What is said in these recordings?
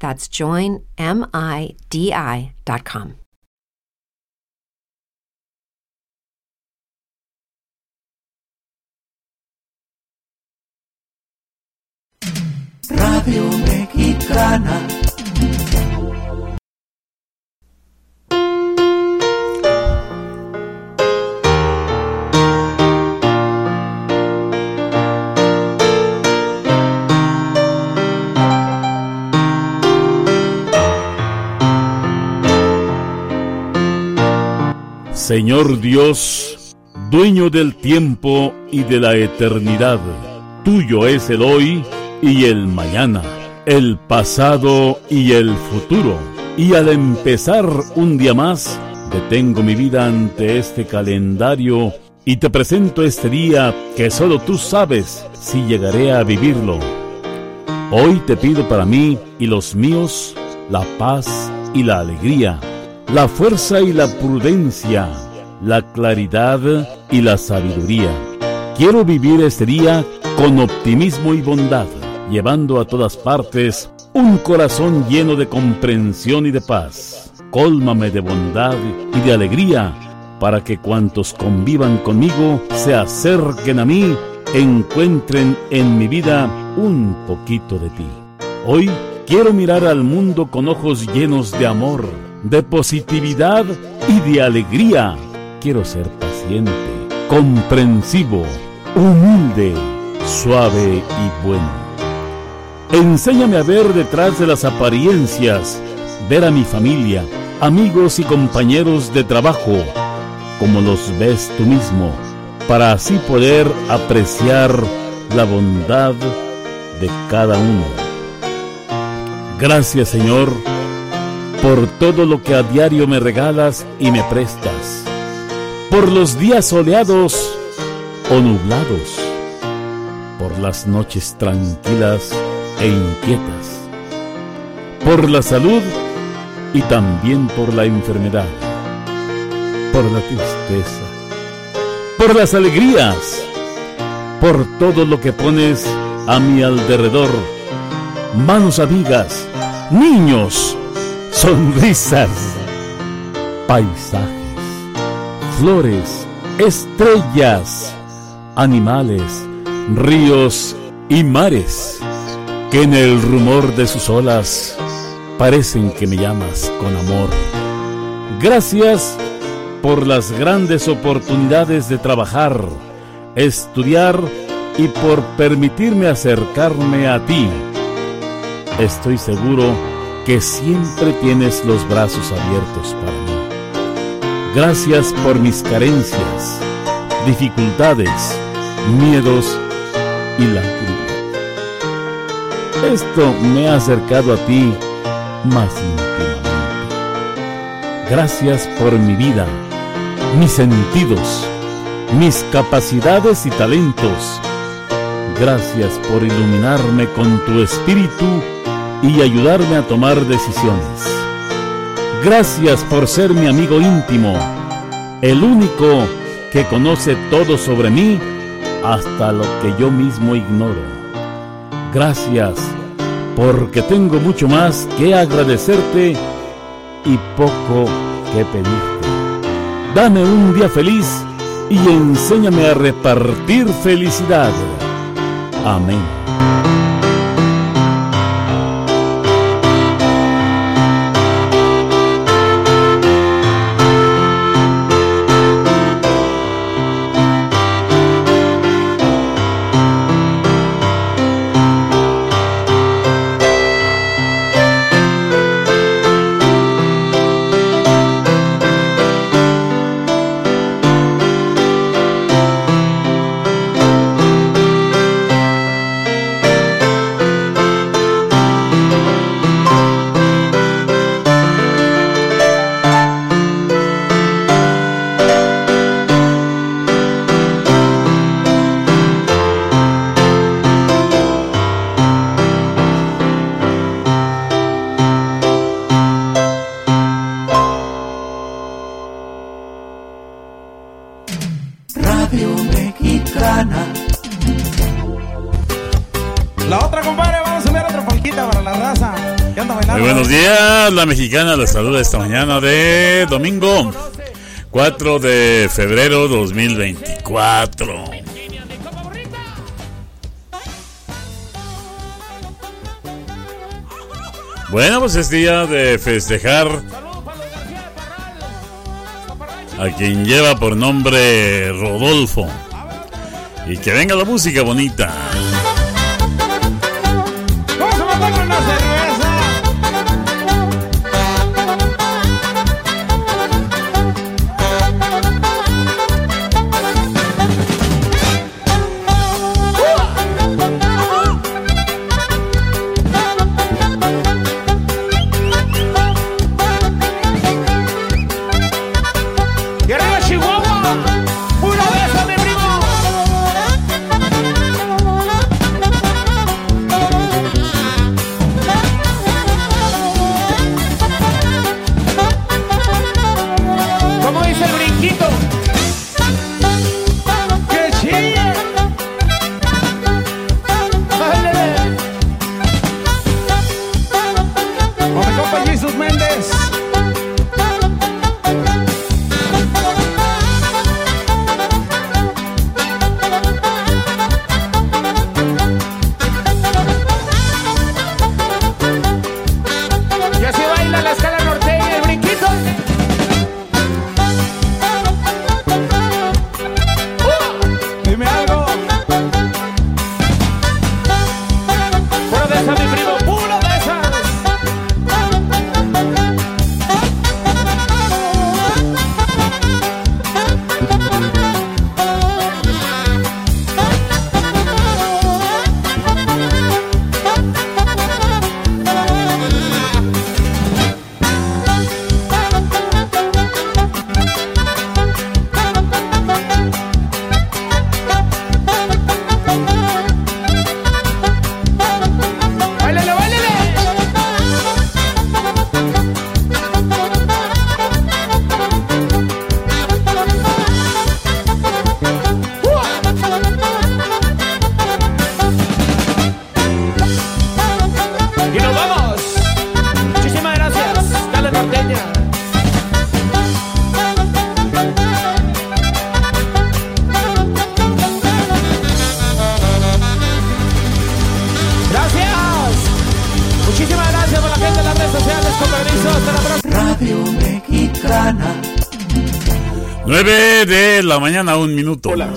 That's joinmidi.com. Radio Mexicana. Señor Dios, dueño del tiempo y de la eternidad, tuyo es el hoy y el mañana, el pasado y el futuro. Y al empezar un día más, detengo mi vida ante este calendario y te presento este día que solo tú sabes si llegaré a vivirlo. Hoy te pido para mí y los míos la paz y la alegría, la fuerza y la prudencia, la claridad y la sabiduría. Quiero vivir este día con optimismo y bondad llevando a todas partes un corazón lleno de comprensión y de paz. Cólmame de bondad y de alegría para que cuantos convivan conmigo se acerquen a mí, encuentren en mi vida un poquito de ti. Hoy quiero mirar al mundo con ojos llenos de amor, de positividad y de alegría. Quiero ser paciente, comprensivo, humilde, suave y bueno. Enséñame a ver detrás de las apariencias, ver a mi familia, amigos y compañeros de trabajo, como los ves tú mismo, para así poder apreciar la bondad de cada uno. Gracias Señor por todo lo que a diario me regalas y me prestas, por los días soleados o nublados, por las noches tranquilas e inquietas, por la salud y también por la enfermedad, por la tristeza, por las alegrías, por todo lo que pones a mi alrededor, manos amigas, niños, sonrisas, paisajes, flores, estrellas, animales, ríos y mares que en el rumor de sus olas parecen que me llamas con amor. Gracias por las grandes oportunidades de trabajar, estudiar y por permitirme acercarme a ti. Estoy seguro que siempre tienes los brazos abiertos para mí. Gracias por mis carencias, dificultades, miedos y lágrimas. Esto me ha acercado a ti más íntimamente. Gracias por mi vida, mis sentidos, mis capacidades y talentos. Gracias por iluminarme con tu espíritu y ayudarme a tomar decisiones. Gracias por ser mi amigo íntimo, el único que conoce todo sobre mí hasta lo que yo mismo ignoro. Gracias porque tengo mucho más que agradecerte y poco que pedirte. Dame un día feliz y enséñame a repartir felicidad. Amén. La mexicana la saluda esta mañana de domingo 4 de febrero 2024. Bueno, pues es día de festejar a quien lleva por nombre Rodolfo. Y que venga la música bonita.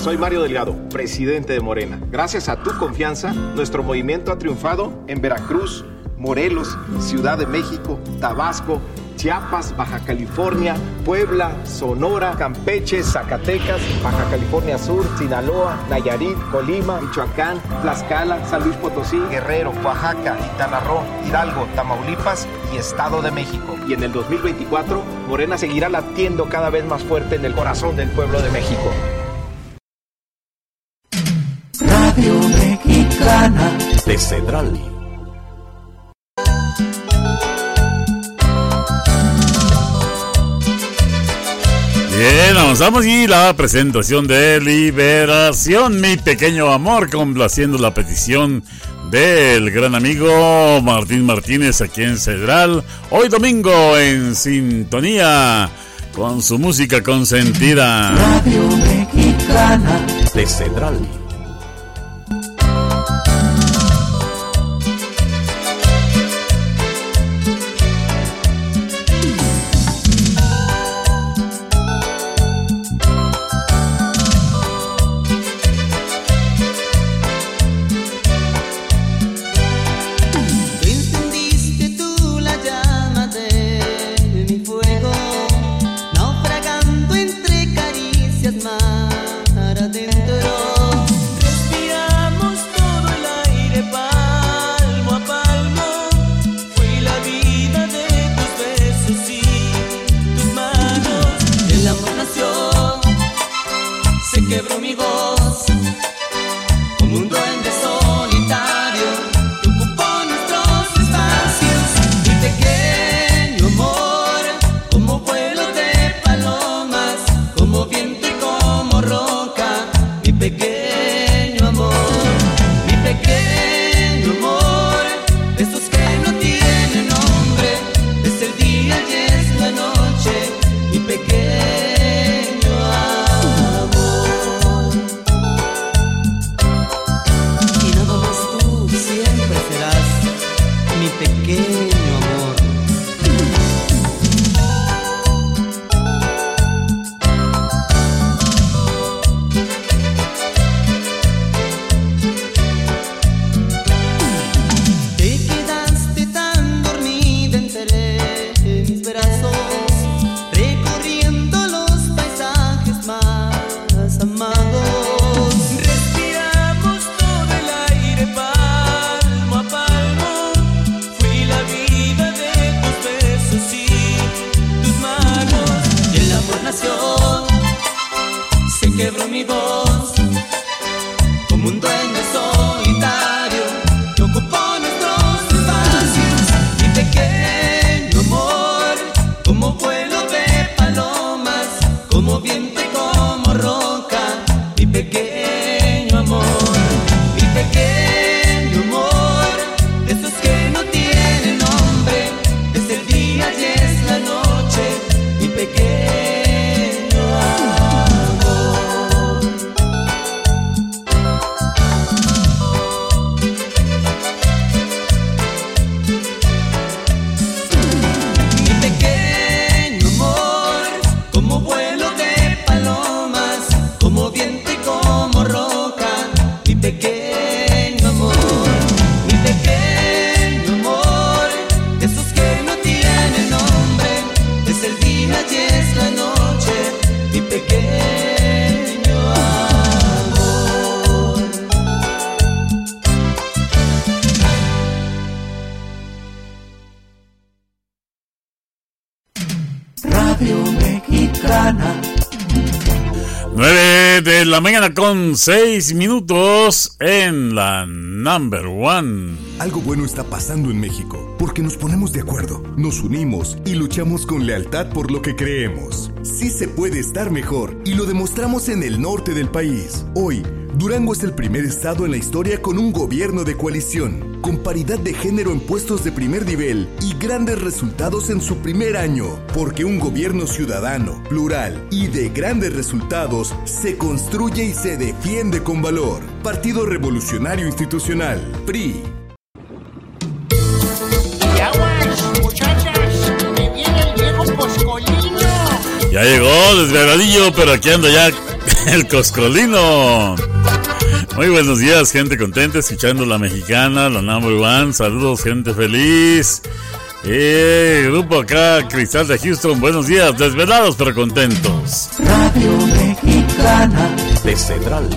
Soy Mario Delgado, presidente de Morena. Gracias a tu confianza, nuestro movimiento ha triunfado en Veracruz, Morelos, Ciudad de México, Tabasco, Chiapas, Baja California, Puebla, Sonora, Campeche, Zacatecas, Baja California Sur, Sinaloa, Nayarit, Colima, Michoacán, Tlaxcala, San Luis Potosí, Guerrero, Oaxaca, Quintana Hidalgo, Tamaulipas y Estado de México. Y en el 2024, Morena seguirá latiendo cada vez más fuerte en el corazón del pueblo de México. Bien, avanzamos y la presentación de Liberación, mi pequeño amor, complaciendo la petición del gran amigo Martín Martínez aquí en Cedral. Hoy domingo en sintonía con su música consentida. Radio Mexicana de Cedral. La mañana con 6 minutos en la number one. Algo bueno está pasando en México porque nos ponemos de acuerdo, nos unimos y luchamos con lealtad por lo que creemos. Sí se puede estar mejor y lo demostramos en el norte del país. Hoy, Durango es el primer estado en la historia con un gobierno de coalición, con paridad de género en puestos de primer nivel y grandes resultados en su primer año, porque un gobierno ciudadano, plural y de grandes resultados se construye y se defiende con valor. Partido Revolucionario Institucional, PRI. Ya llegó desgradillo, pero aquí anda ya el coscolino. Muy buenos días, gente contenta, escuchando la mexicana, la number one. Saludos, gente feliz. Eh, grupo acá, Cristal de Houston, buenos días, desvelados pero contentos. Radio Mexicana de Central.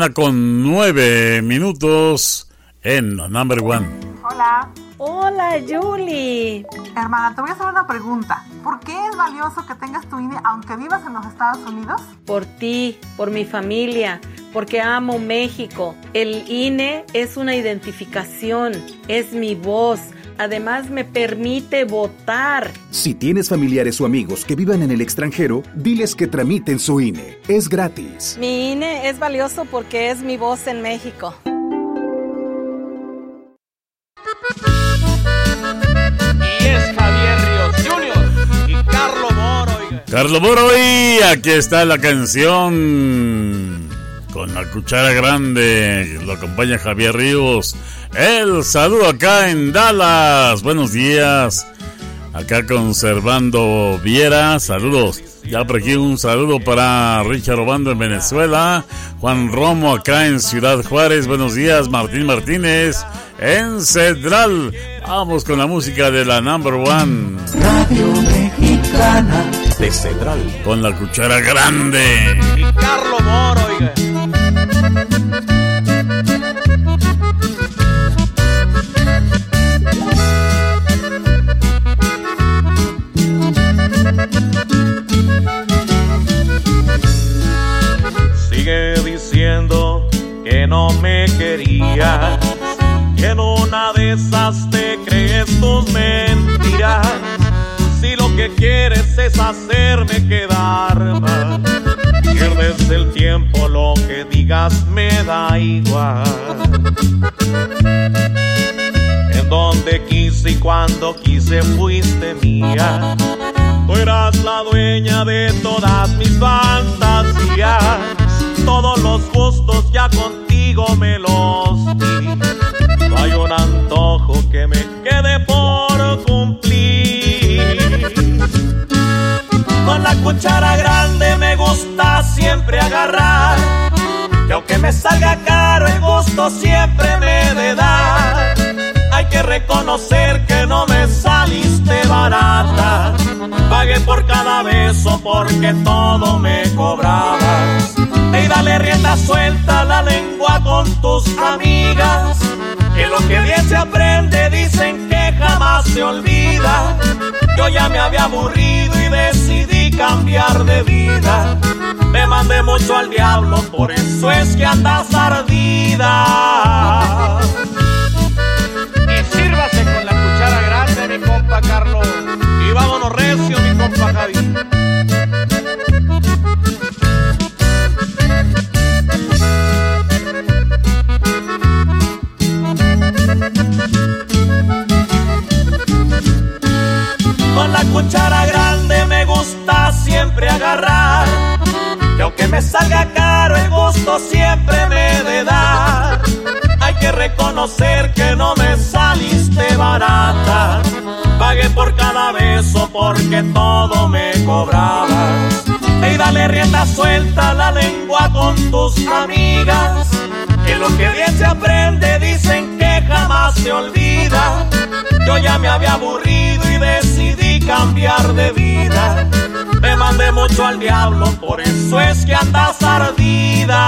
Mañana con 9 minutos en number one. Hola. Hola, Julie. Hermana, te voy a hacer una pregunta. ¿Por qué es valioso que tengas tu INE aunque vivas en los Estados Unidos? Por ti, por mi familia, porque amo México. El INE es una identificación, es mi voz. Además me permite votar. Si tienes familiares o amigos que vivan en el extranjero, diles que tramiten su INE. Es gratis. Mi INE es valioso porque es mi voz en México. Y es Javier Ríos Jr. y Carlo Moro. oiga. Carlos Moro, y aquí está la canción con la cuchara grande. Lo acompaña Javier Ríos. El saludo acá en Dallas. Buenos días. Acá conservando Viera. Saludos. Ya por aquí un saludo para Richard Obando en Venezuela. Juan Romo acá en Ciudad Juárez. Buenos días. Martín Martínez en Central. Vamos con la música de la number one. Radio Mexicana de Central. Con la cuchara grande. Y Carlo Moro. oiga. Querías, que en una de esas te crees tus mentiras. Si lo que quieres es hacerme quedar mal, pierdes el tiempo, lo que digas me da igual. En donde quise y cuando quise fuiste mía. Tú eras la dueña de todas mis fantasías. Todos los gustos ya contigo me los di. No hay un antojo que me quede por cumplir. Con la cuchara grande me gusta siempre agarrar, que aunque me salga caro el gusto siempre me de dar. Hay que reconocer que no me saliste barata, pagué por cada beso porque todo me cobrabas. Y dale rienda suelta la lengua con tus amigas. Que lo que bien se aprende dicen que jamás se olvida. Yo ya me había aburrido y decidí cambiar de vida. Me mandé mucho al diablo, por eso es que andas ardida. Y sírvase con la cuchara grande, mi compa Carlos. Y vámonos recio, mi compa Javi. Con la cuchara grande me gusta siempre agarrar. Que aunque me salga caro el gusto siempre me de dar. Hay que reconocer que no me saliste barata. Pagué por cada beso porque todo me cobrabas. Y dale rienda suelta la lengua con tus amigas. Que lo que bien se aprende dicen que jamás se olvida. Yo ya me había aburrido y cambiar de vida. Me mandé mucho al diablo, por eso es que andas ardida.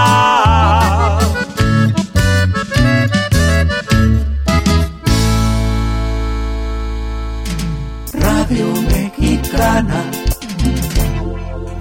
Radio Mexicana.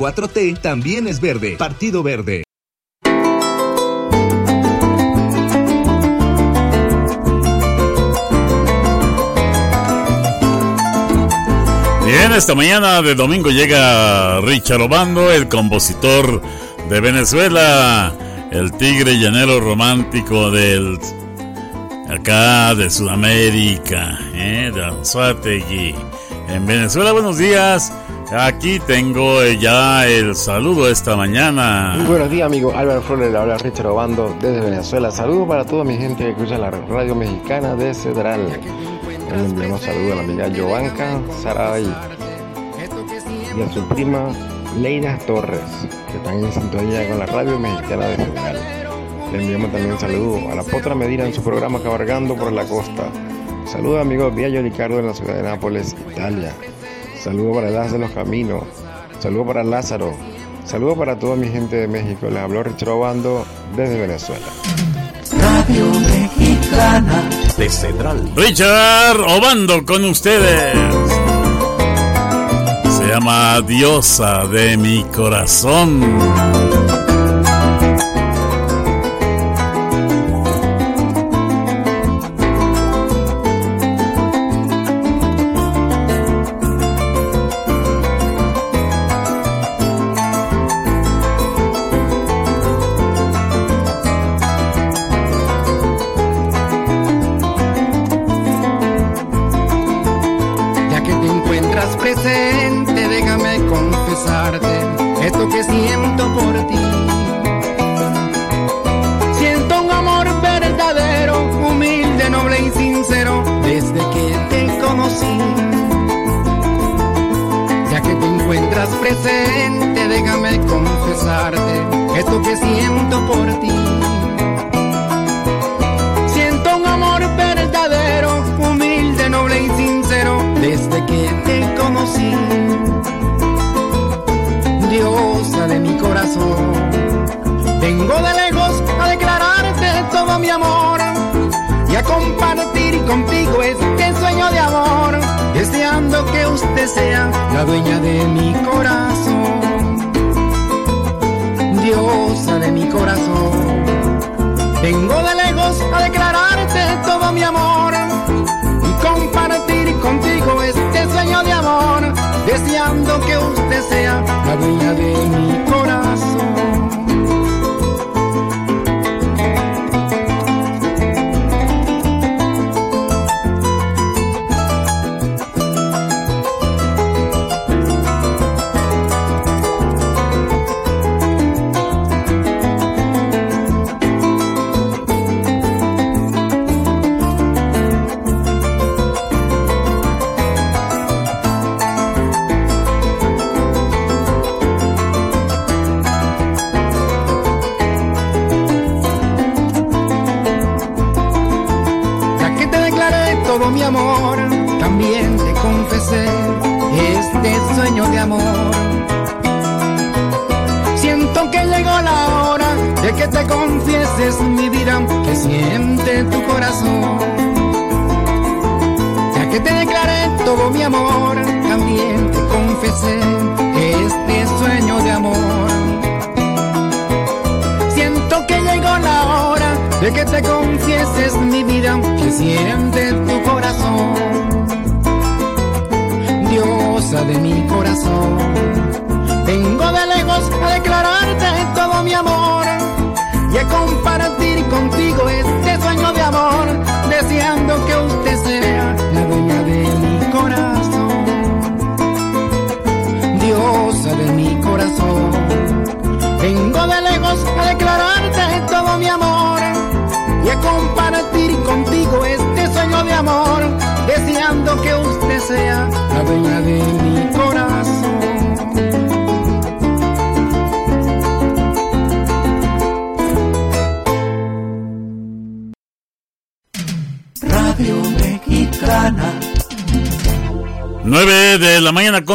4T también es verde. Partido Verde. Bien, esta mañana de domingo llega Richard Obando, el compositor de Venezuela, el tigre llanero romántico del acá de Sudamérica, ¿eh? de. En Venezuela, buenos días. Aquí tengo ya el saludo esta mañana. Muy buenos días, amigo Álvaro Flores. Le habla Richard Obando desde Venezuela. Saludos para toda mi gente que escucha la radio mexicana de Cedral. Le enviamos saludos a la amiga Giovanca Saray y a su prima Leida Torres, que están en sintonía con la radio mexicana de Cedral. Le enviamos también un saludo a la Potra Medina en su programa Cabalgando por la Costa. Saludos a amigo Viallo Ricardo en la ciudad de Nápoles, Italia. Saludos para Las de los Caminos. Saludos para Lázaro. Saludos para toda mi gente de México. Les habló Richard Obando desde Venezuela. Radio Mexicana. De Central. Richard Obando con ustedes. Se llama Diosa de mi corazón.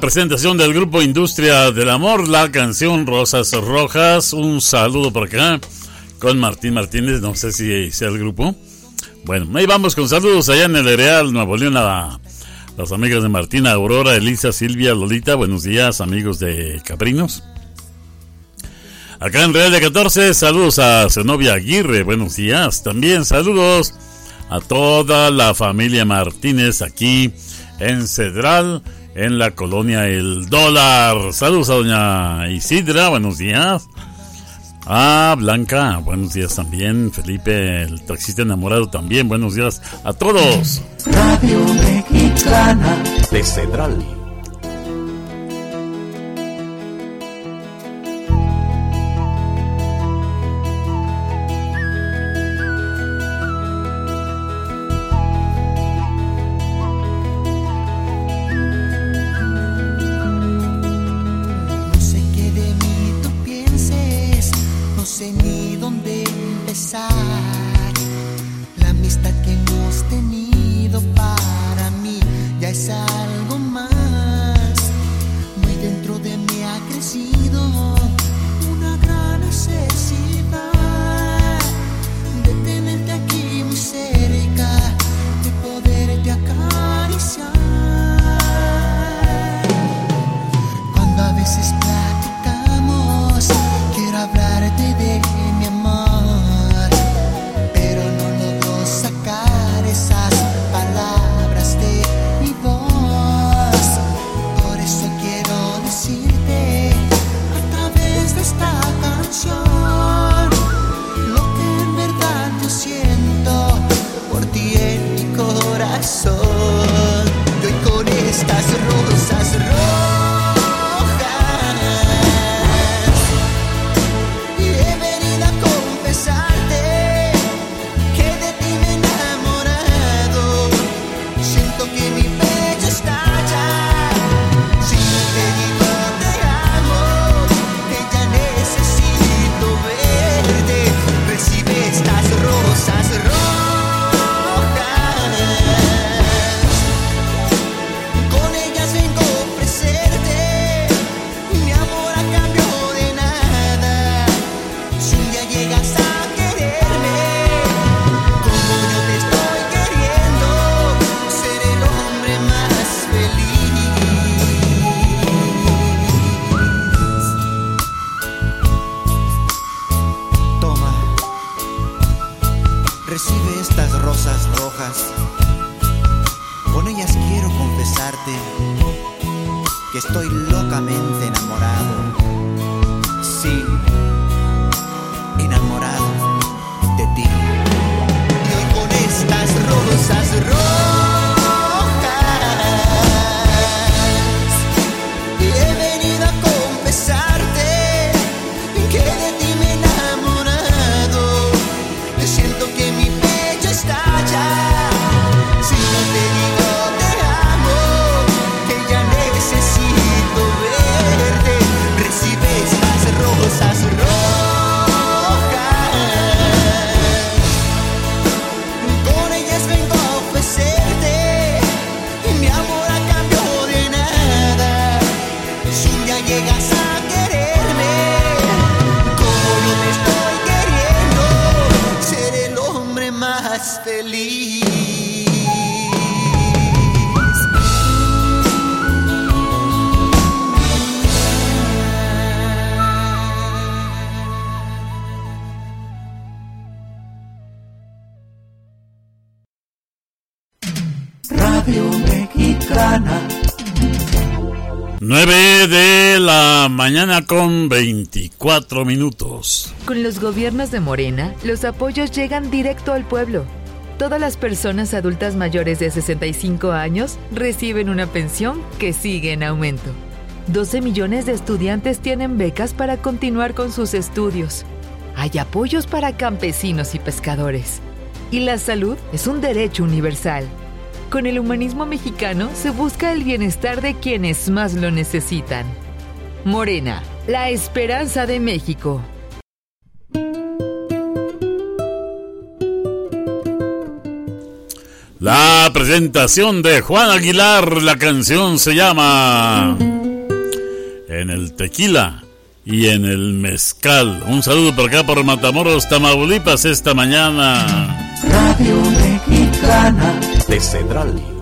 Presentación del grupo Industria del Amor, la canción Rosas Rojas. Un saludo por acá con Martín Martínez, no sé si sea el grupo. Bueno, ahí vamos con saludos allá en el Real, Nuevo León, a las amigas de Martina, Aurora, Elisa, Silvia, Lolita. Buenos días, amigos de Caprinos. Acá en Real de 14, saludos a Zenobia Aguirre, buenos días. También saludos a toda la familia Martínez aquí en Cedral, en la colonia El Dólar. Saludos a doña Isidra, buenos días. A Blanca, buenos días también. Felipe, el taxista enamorado también, buenos días a todos. Radio Mexicana de Cedral. Con 24 minutos. Con los gobiernos de Morena, los apoyos llegan directo al pueblo. Todas las personas adultas mayores de 65 años reciben una pensión que sigue en aumento. 12 millones de estudiantes tienen becas para continuar con sus estudios. Hay apoyos para campesinos y pescadores. Y la salud es un derecho universal. Con el humanismo mexicano se busca el bienestar de quienes más lo necesitan. Morena, la esperanza de México. La presentación de Juan Aguilar, la canción se llama En el tequila y en el mezcal. Un saludo por acá por Matamoros, Tamaulipas esta mañana. Radio Mexicana. De Cedral.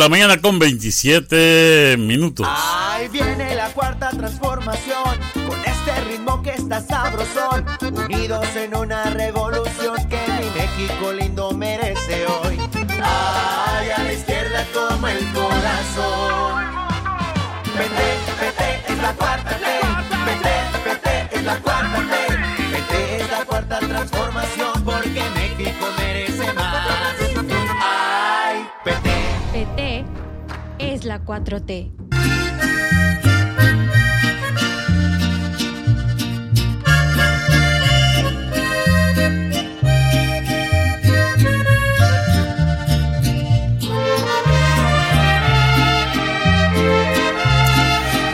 la mañana con 27 minutos. Ahí viene la cuarta transformación, con este ritmo que está sabrosón, unidos en una la 4T.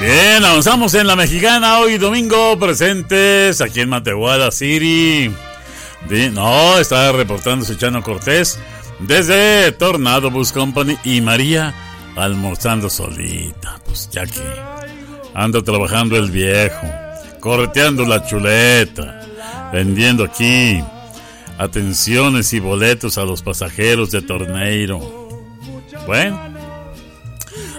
Bien, avanzamos en la mexicana hoy domingo, presentes aquí en Matehuala City. No, está reportándose Chano Cortés desde Tornado Bus Company y María almorzando solita. Pues ya que anda trabajando el viejo, correteando la chuleta, vendiendo aquí atenciones y boletos a los pasajeros de Torneiro. Bueno,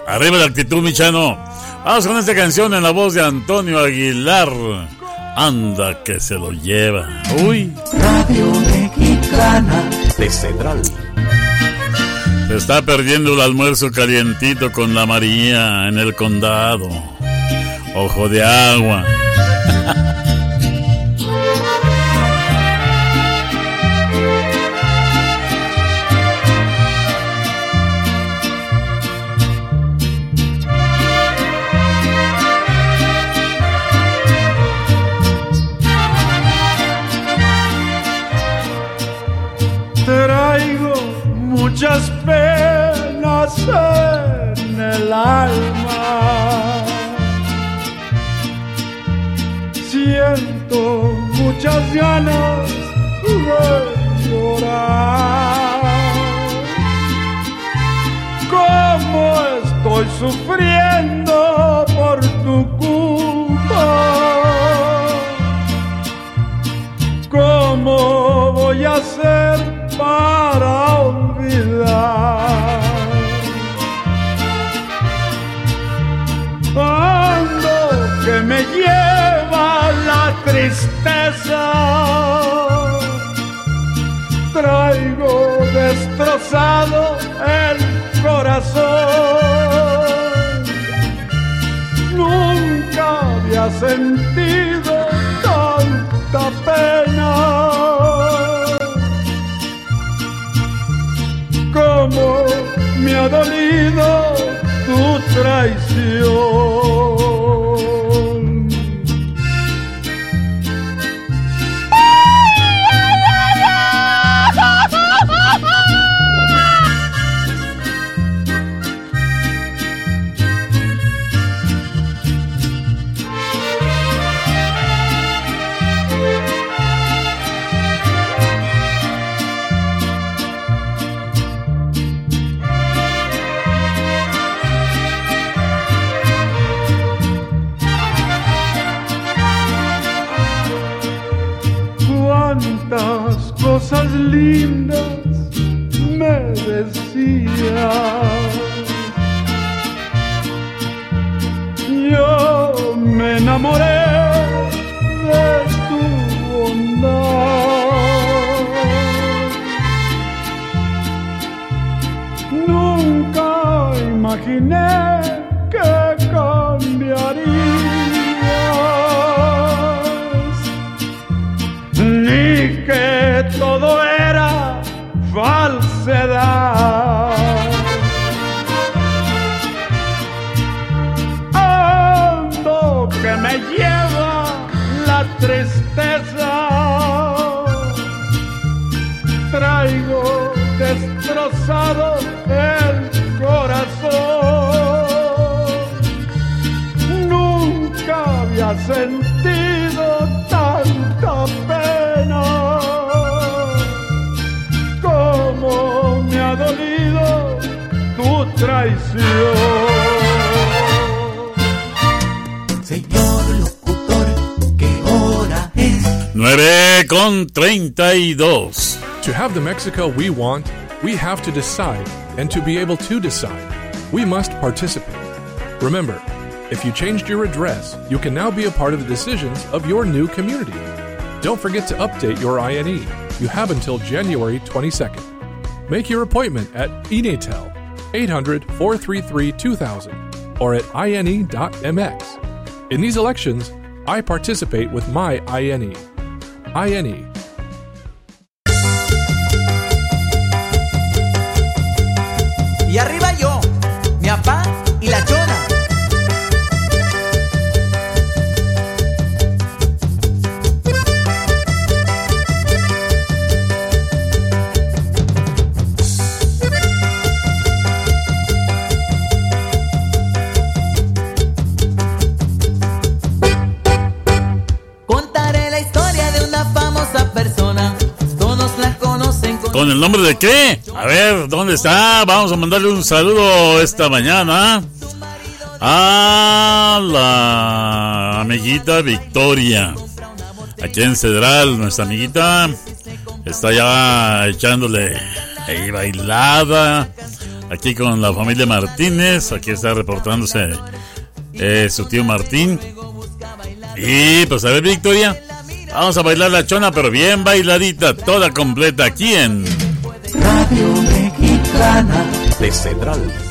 arriba la actitud, mi Chano. Vamos con esta canción en la voz de Antonio Aguilar. Anda que se lo lleva. Uy. Radio Mexicana. De Cedral. Se está perdiendo el almuerzo calientito con la María en el condado. Ojo de agua. Muchas penas en el alma. Siento muchas ganas de llorar. Cómo estoy sufriendo por tu culpa. ¿Cómo voy a hacer para olvidar? Ando que me lleva la tristeza. Traigo destrozado el corazón. Nunca había sentido tanta pena. Como me ha dolido tu traición. Oh. 32. To have the Mexico we want, we have to decide, and to be able to decide, we must participate. Remember, if you changed your address, you can now be a part of the decisions of your new community. Don't forget to update your INE. You have until January 22nd. Make your appointment at Inatel 800 433 2000 or at ine.mx. In these elections, I participate with my INE. I N E. ¿Con el nombre de qué? A ver, ¿dónde está? Vamos a mandarle un saludo esta mañana a la amiguita Victoria. Aquí en Cedral, nuestra amiguita está ya echándole ahí bailada. Aquí con la familia Martínez, aquí está reportándose eh, su tío Martín. Y pues a ver, Victoria, Vamos a bailar la chona, pero bien bailadita, toda completa aquí en Radio Mexicana de Central.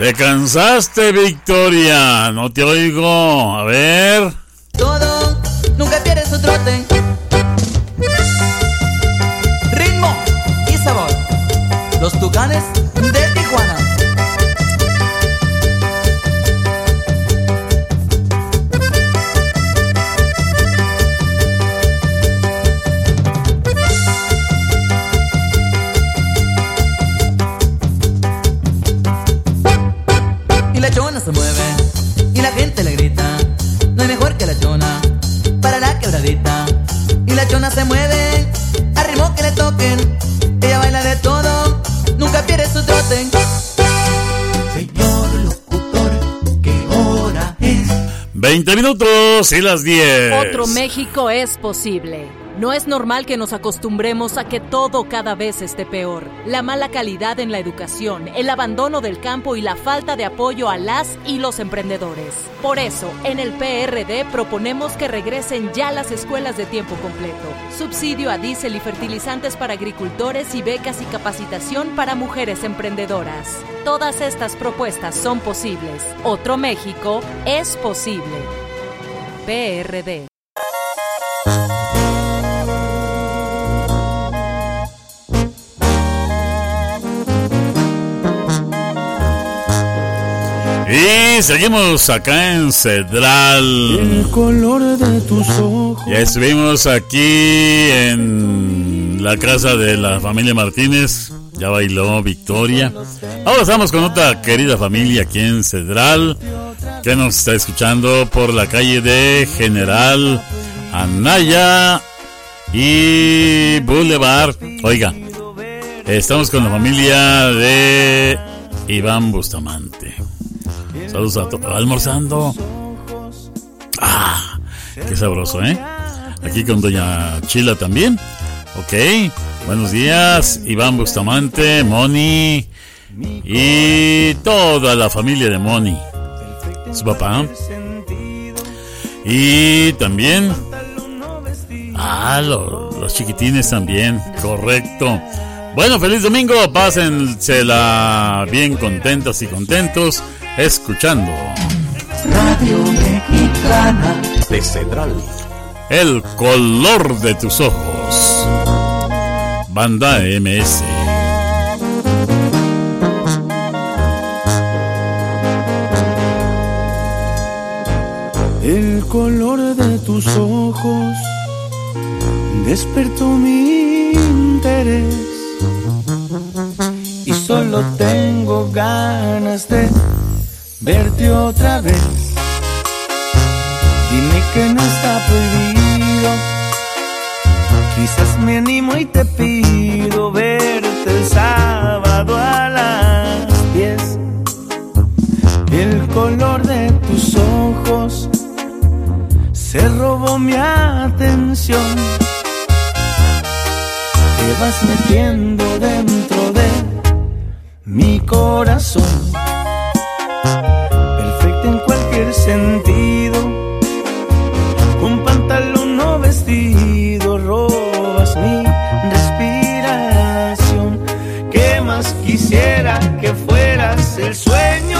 'Te cansaste, Victoria? No te oigo. A ver. Todo, nunca pierde su trote. Ritmo y sabor. Los tucanes de Tijuana. Se mueve al ritmo que le toquen. Ella baila de todo, nunca pierde su trote. Señor locutor, ¿qué hora es? 20 minutos y las 10. Otro México es posible. No es normal que nos acostumbremos a que todo cada vez esté peor. La mala calidad en la educación, el abandono del campo y la falta de apoyo a las y los emprendedores. Por eso, en el PRD proponemos que regresen ya las escuelas de tiempo completo, subsidio a diésel y fertilizantes para agricultores y becas y capacitación para mujeres emprendedoras. Todas estas propuestas son posibles. Otro México es posible. PRD. Y seguimos acá en Cedral. El color de tus ojos. Ya estuvimos aquí en la casa de la familia Martínez. Ya bailó Victoria. Ahora estamos con otra querida familia aquí en Cedral. Que nos está escuchando por la calle de General Anaya y Boulevard. Oiga, estamos con la familia de Iván Bustamante. Saludos a todos. Almorzando. Ah, qué sabroso, ¿eh? Aquí con Doña Chila también. Ok. Buenos días, Iván Bustamante, Moni y toda la familia de Moni. Su papá. Y también. Ah, lo- los chiquitines también. Correcto. Bueno, feliz domingo. Pásensela bien contentas y contentos escuchando Radio Mexicana de Central. El color de tus ojos. Banda MS. El color de tus ojos despertó mi interés y solo tengo ganas de verte otra vez. Dime que no está prohibido, quizás me animo y te pido verte el sábado a las 10. El color de tus ojos se robó mi atención. Te vas metiendo dentro de mi corazón. Sentido. Un pantalón o vestido robas mi respiración. ¿Qué más quisiera que fueras el sueño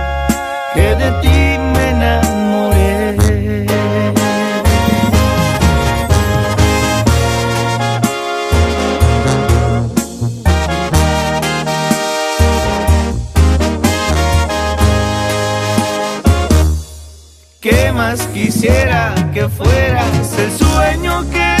que de ti me enamoré. ¿Qué más quisiera que fueras el sueño que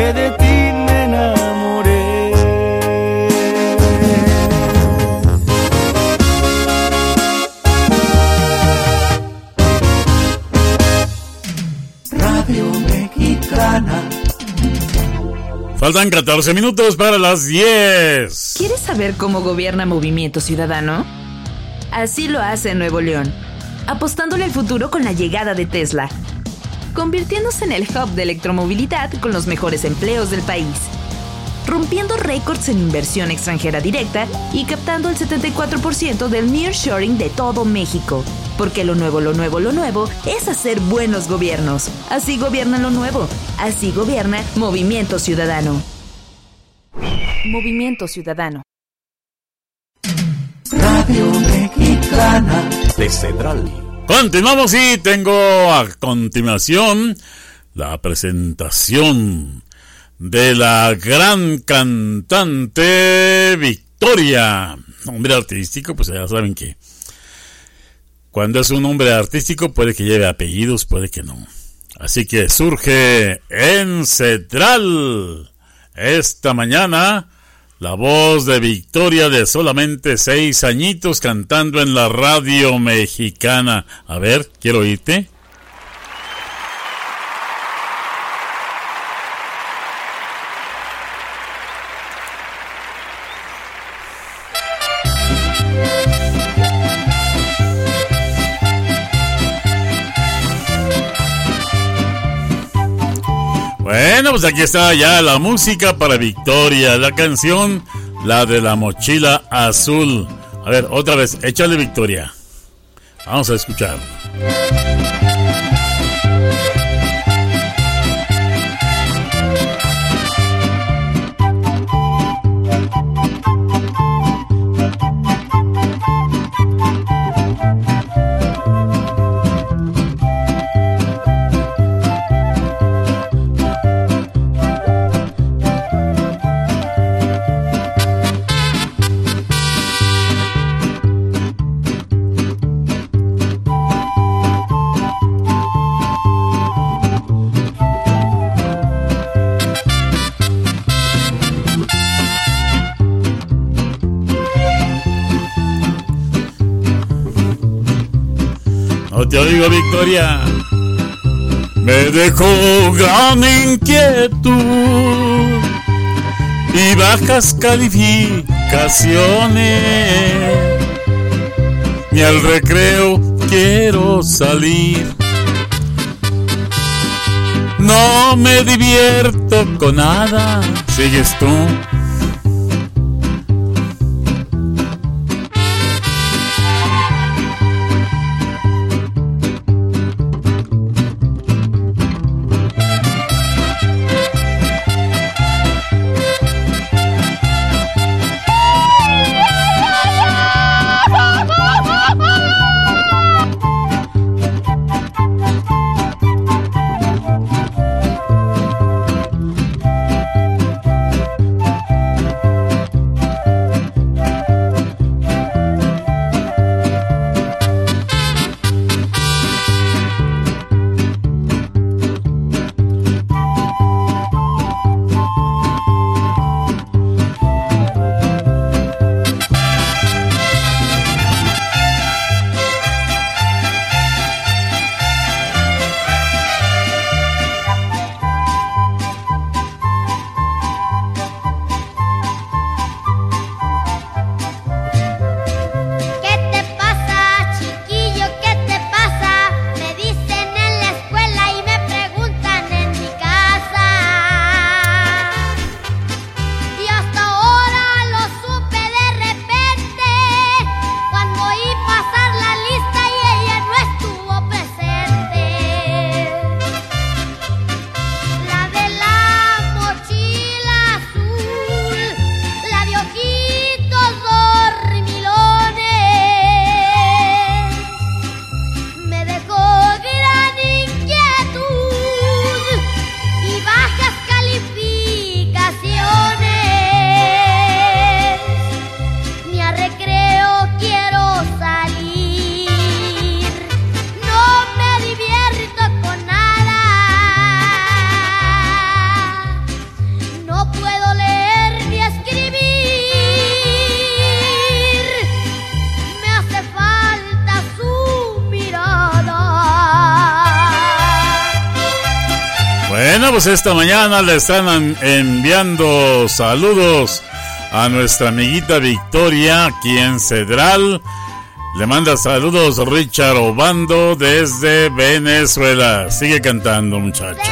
que de ti me enamoré. Radio Mexicana. Faltan 14 minutos para las 10. ¿Quieres saber cómo gobierna Movimiento Ciudadano? Así lo hace Nuevo León, apostándole al futuro con la llegada de Tesla, convirtiéndose en el hub de electromovilidad con los mejores empleos del país, rompiendo récords en inversión extranjera directa y captando el 74% del nearshoring de todo México. Porque lo nuevo, lo nuevo, lo nuevo es hacer buenos gobiernos. Así gobierna lo nuevo. Así gobierna Movimiento Ciudadano. Movimiento Ciudadano. Radio Mexicana. De Cedral. Continuamos y tengo a continuación la presentación de la gran cantante Victoria. Nombre artístico, pues ya saben que cuando es un nombre artístico puede que lleve apellidos, puede que no. Así que surge en Central esta mañana la voz de Victoria de solamente seis añitos cantando en la radio mexicana. A ver, quiero oírte. Bueno, pues aquí está ya la música para Victoria, la canción, la de la mochila azul. A ver, otra vez, échale Victoria. Vamos a escuchar. Te oigo, Victoria. Me dejó gran inquietud y bajas calificaciones. Ni al recreo quiero salir. No me divierto con nada. Sigues tú. esta mañana. Le están enviando saludos a nuestra amiguita Victoria, aquí en Cedral. Le manda saludos Richard Obando desde Venezuela. Sigue cantando, muchachos.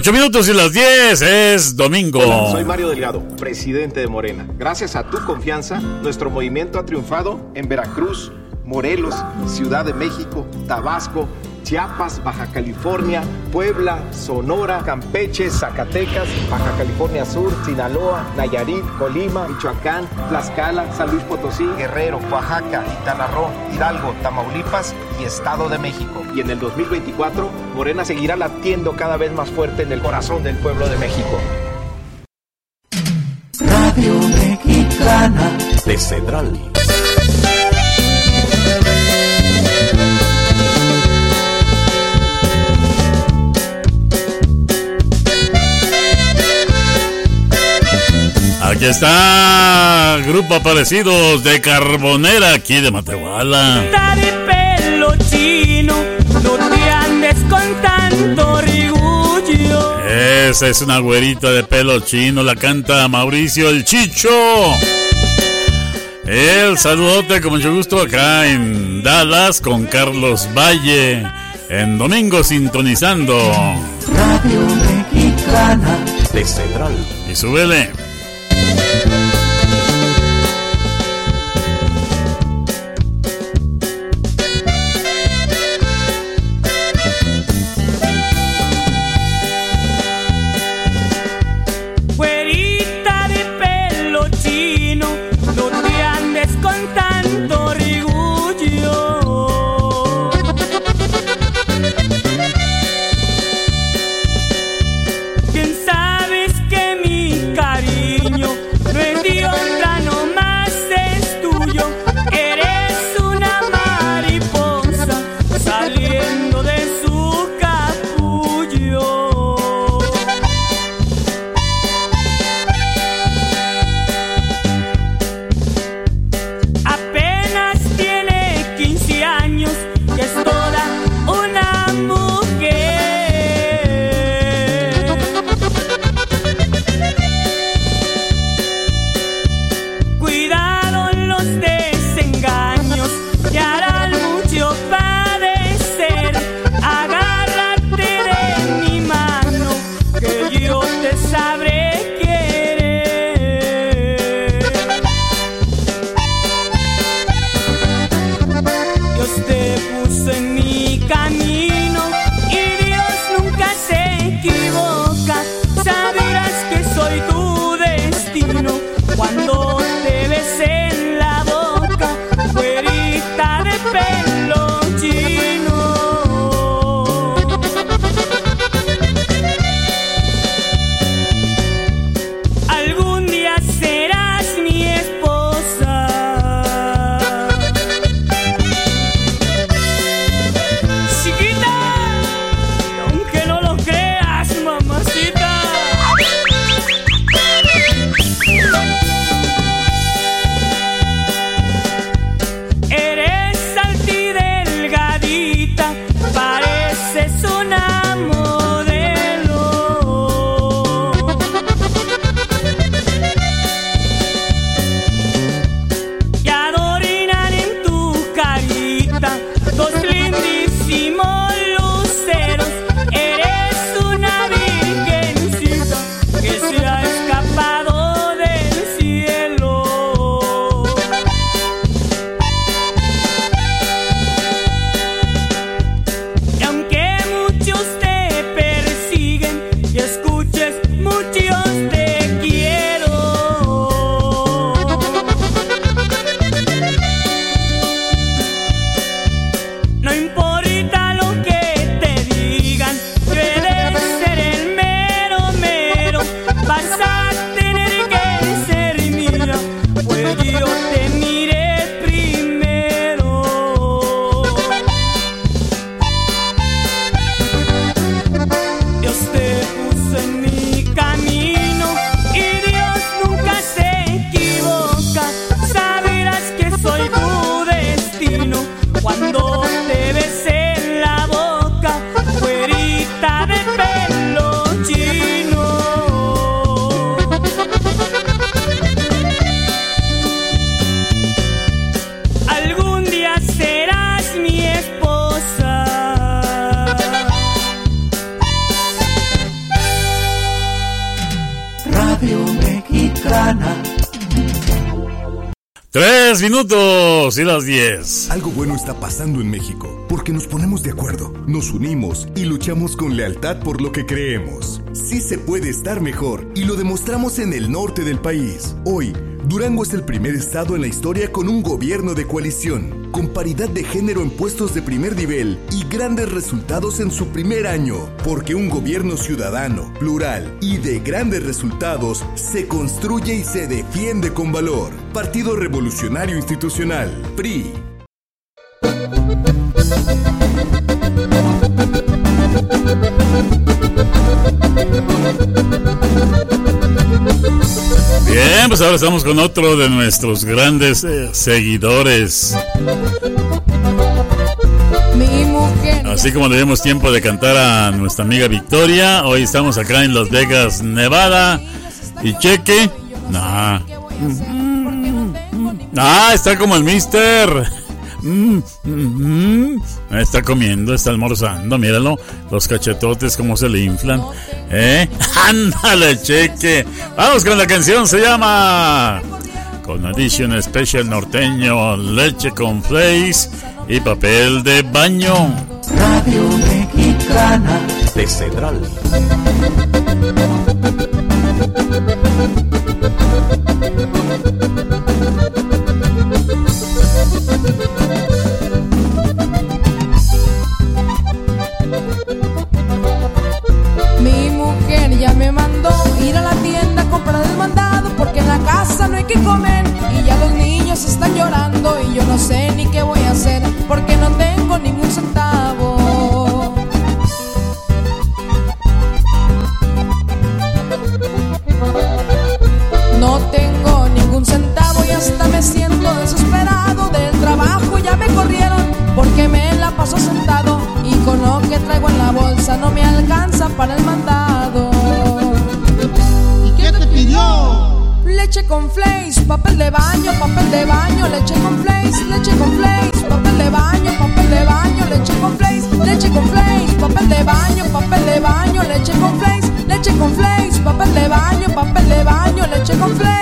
8 minutos y las 10 es domingo. Soy Mario Delgado, presidente de Morena. Gracias a tu confianza, nuestro movimiento ha triunfado en Veracruz, Morelos, Ciudad de México, Tabasco, Chiapas, Baja California, Puebla, Sonora, Campeche, Zacatecas, Baja California Sur, Sinaloa, Nayarit, Colima, Michoacán, Tlaxcala, San Luis Potosí, Guerrero, Oaxaca, Quintana Hidalgo, Tamaulipas y Estado de México. Y en el 2024, Morena seguirá latiendo cada vez más fuerte en el corazón del pueblo de México. Radio Mexicana de Central. Aquí está Grupo Aparecidos de Carbonera, aquí de Matehuala. No te andes con tanto orgullo. Esa es una güerita de pelo chino, la canta Mauricio el Chicho. El saludote con mucho gusto acá en Dallas con Carlos Valle. En domingo sintonizando. Radio Mexicana de Central. Y súbele. Y las 10. Algo bueno está pasando en México, porque nos ponemos de acuerdo, nos unimos y luchamos con lealtad por lo que creemos. Sí se puede estar mejor y lo demostramos en el norte del país. Hoy, Durango es el primer estado en la historia con un gobierno de coalición, con paridad de género en puestos de primer nivel y grandes resultados en su primer año, porque un gobierno ciudadano, plural y de grandes resultados se construye y se defiende con valor. Partido Revolucionario Institucional, PRI. Bien, pues ahora estamos con otro de nuestros grandes eh, seguidores. Mi Así como le dimos tiempo de cantar a nuestra amiga Victoria, hoy estamos acá en Las Vegas, Nevada. Y cheque, nah. Ah, está como el mister. Está comiendo, está almorzando, míralo. Los cachetotes como se le inflan. ¿Eh? Ándale, cheque. Vamos con la canción, se llama... Con Addition Special Norteño, leche con flakes y papel de baño. Radio Mexicana de Central. No hay que comer y ya los niños están llorando y yo no sé ni qué voy a hacer porque no tengo ningún centavo. No tengo ningún centavo y hasta me siento desesperado del trabajo ya me corrieron porque me la paso sentado y con lo que traigo en la bolsa no me alcanza para el mandado. Leche con flakes, papel de baño, papel de baño, leche con flakes, leche con flakes, papel de baño, papel de baño, leche con flakes, leche con flakes, papel de baño, papel de baño, leche con flakes, leche con flakes, papel de baño, papel de baño, leche con flakes.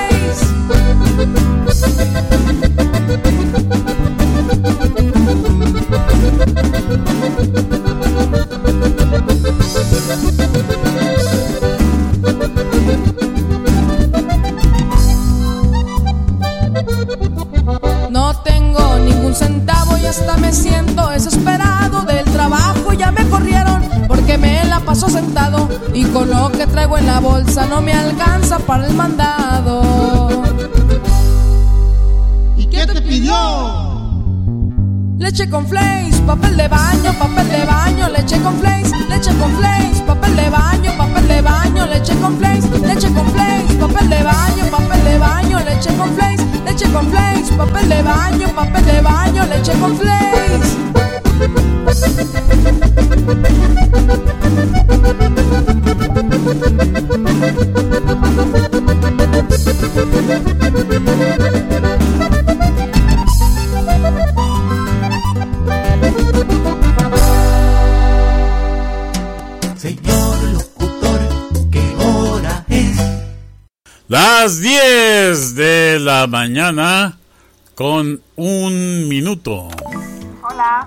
No me alcanza para el mandado. ¿Y qué te pidió? Leche con flakes, papel de baño, papel de baño, leche con flakes, leche con flakes, papel de baño, papel de baño, leche con flakes, leche con flakes, papel de baño, papel de baño, leche con flakes, leche con flakes, papel de baño, papel de baño, leche con flakes. Señor locutor, ¿qué hora es? Las 10 de la mañana con un minuto. Hola.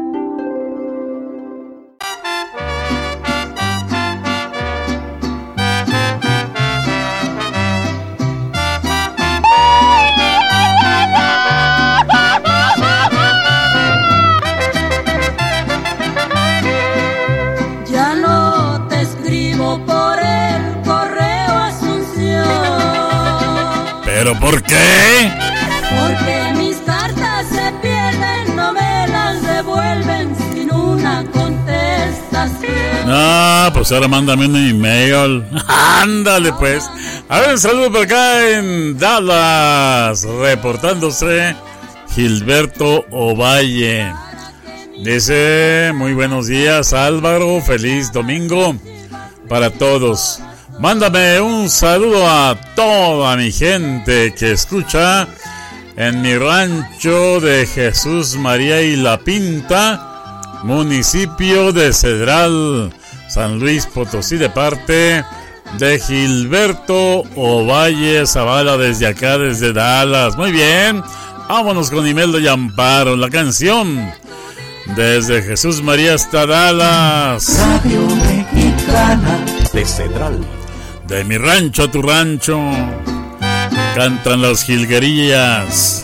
Por qué? porque mis cartas se pierden, no me las devuelven sin una contestación. No, pues ahora mándame un email. Ándale pues. A ver, saludo por acá en Dallas. Reportándose Gilberto Ovalle. Dice, muy buenos días Álvaro, feliz domingo para todos. Mándame un saludo a toda mi gente que escucha en mi rancho de Jesús María y La Pinta, municipio de Cedral, San Luis Potosí, de parte de Gilberto Ovalle Zavala desde acá, desde Dallas. Muy bien, vámonos con Imeldo y Amparo, la canción. Desde Jesús María hasta Dallas. Radio Mexicana de Central. De mi rancho a tu rancho. Cantan las jilguerillas.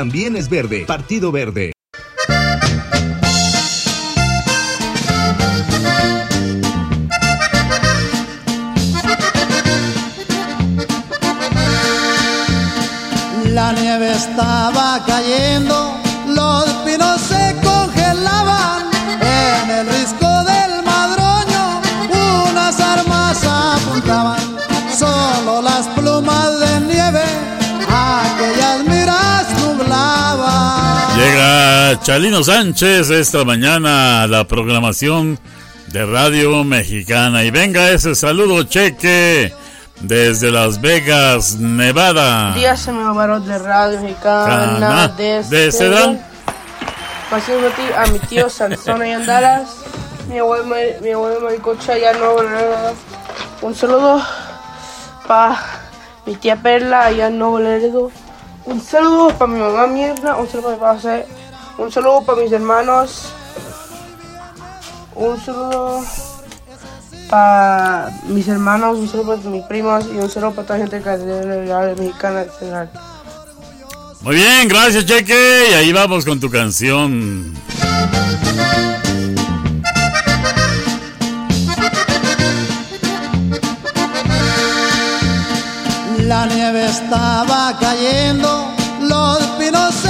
también es verde. Partido Verde. La nieve estaba Chalino Sánchez esta mañana la programación de Radio Mexicana. Y venga ese saludo cheque desde Las Vegas, Nevada. Días, amigo varón de Radio Mexicana Cana, desde de. Pasemos a ti- a mi tío Sansón Dallas, mi abuelo, mi abuelo Maricocha Nuevo Laredo. Un saludo para mi tía Perla Nuevo Laredo. Un saludo para mi mamá Mirna, un saludo para mi papá un saludo para mis hermanos, un saludo para mis hermanos, un saludo para mis primos y un saludo para toda la gente que de la Mexicana en general. Muy bien, gracias Cheque. Y ahí vamos con tu canción. La nieve estaba cayendo, los pinos se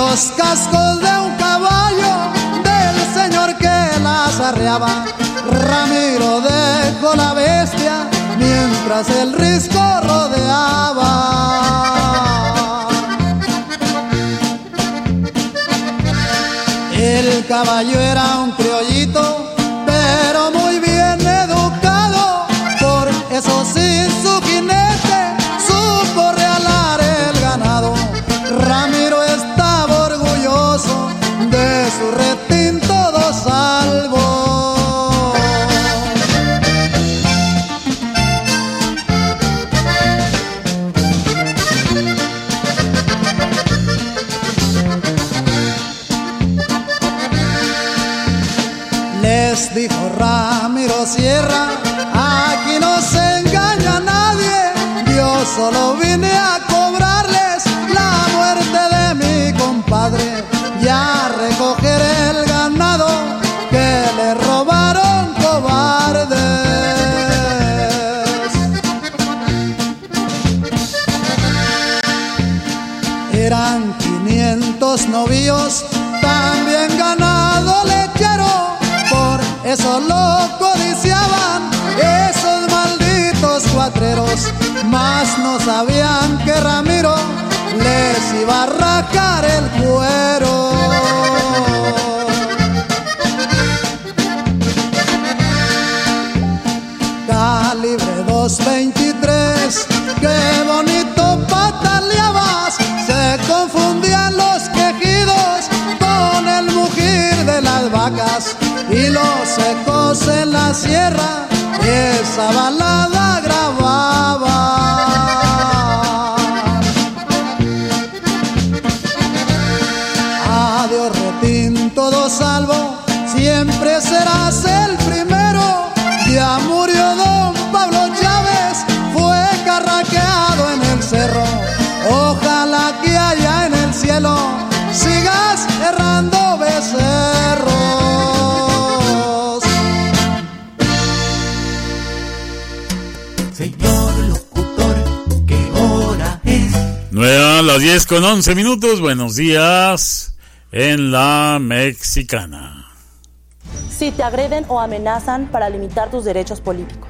los cascos de un caballo del señor que las arreaba. Ramiro dejó la bestia mientras el risco rodeaba. El caballo era un criollito, solo vine a cobrarles la muerte de mi compadre. Y a recoger el ganado que le robaron cobardes. eran 500 novios, también ganado lechero, por eso lo codiciaban esos malditos cuatreros, no sabían que Ramiro les iba a arrancar el cuero. Calibre 223, qué bonito pataleabas, se confundían los quejidos con el mugir de las vacas y los ecos en la sierra, esa balada Nueva, las 10 con 11 minutos. Buenos días en la mexicana. Si te agreden o amenazan para limitar tus derechos políticos.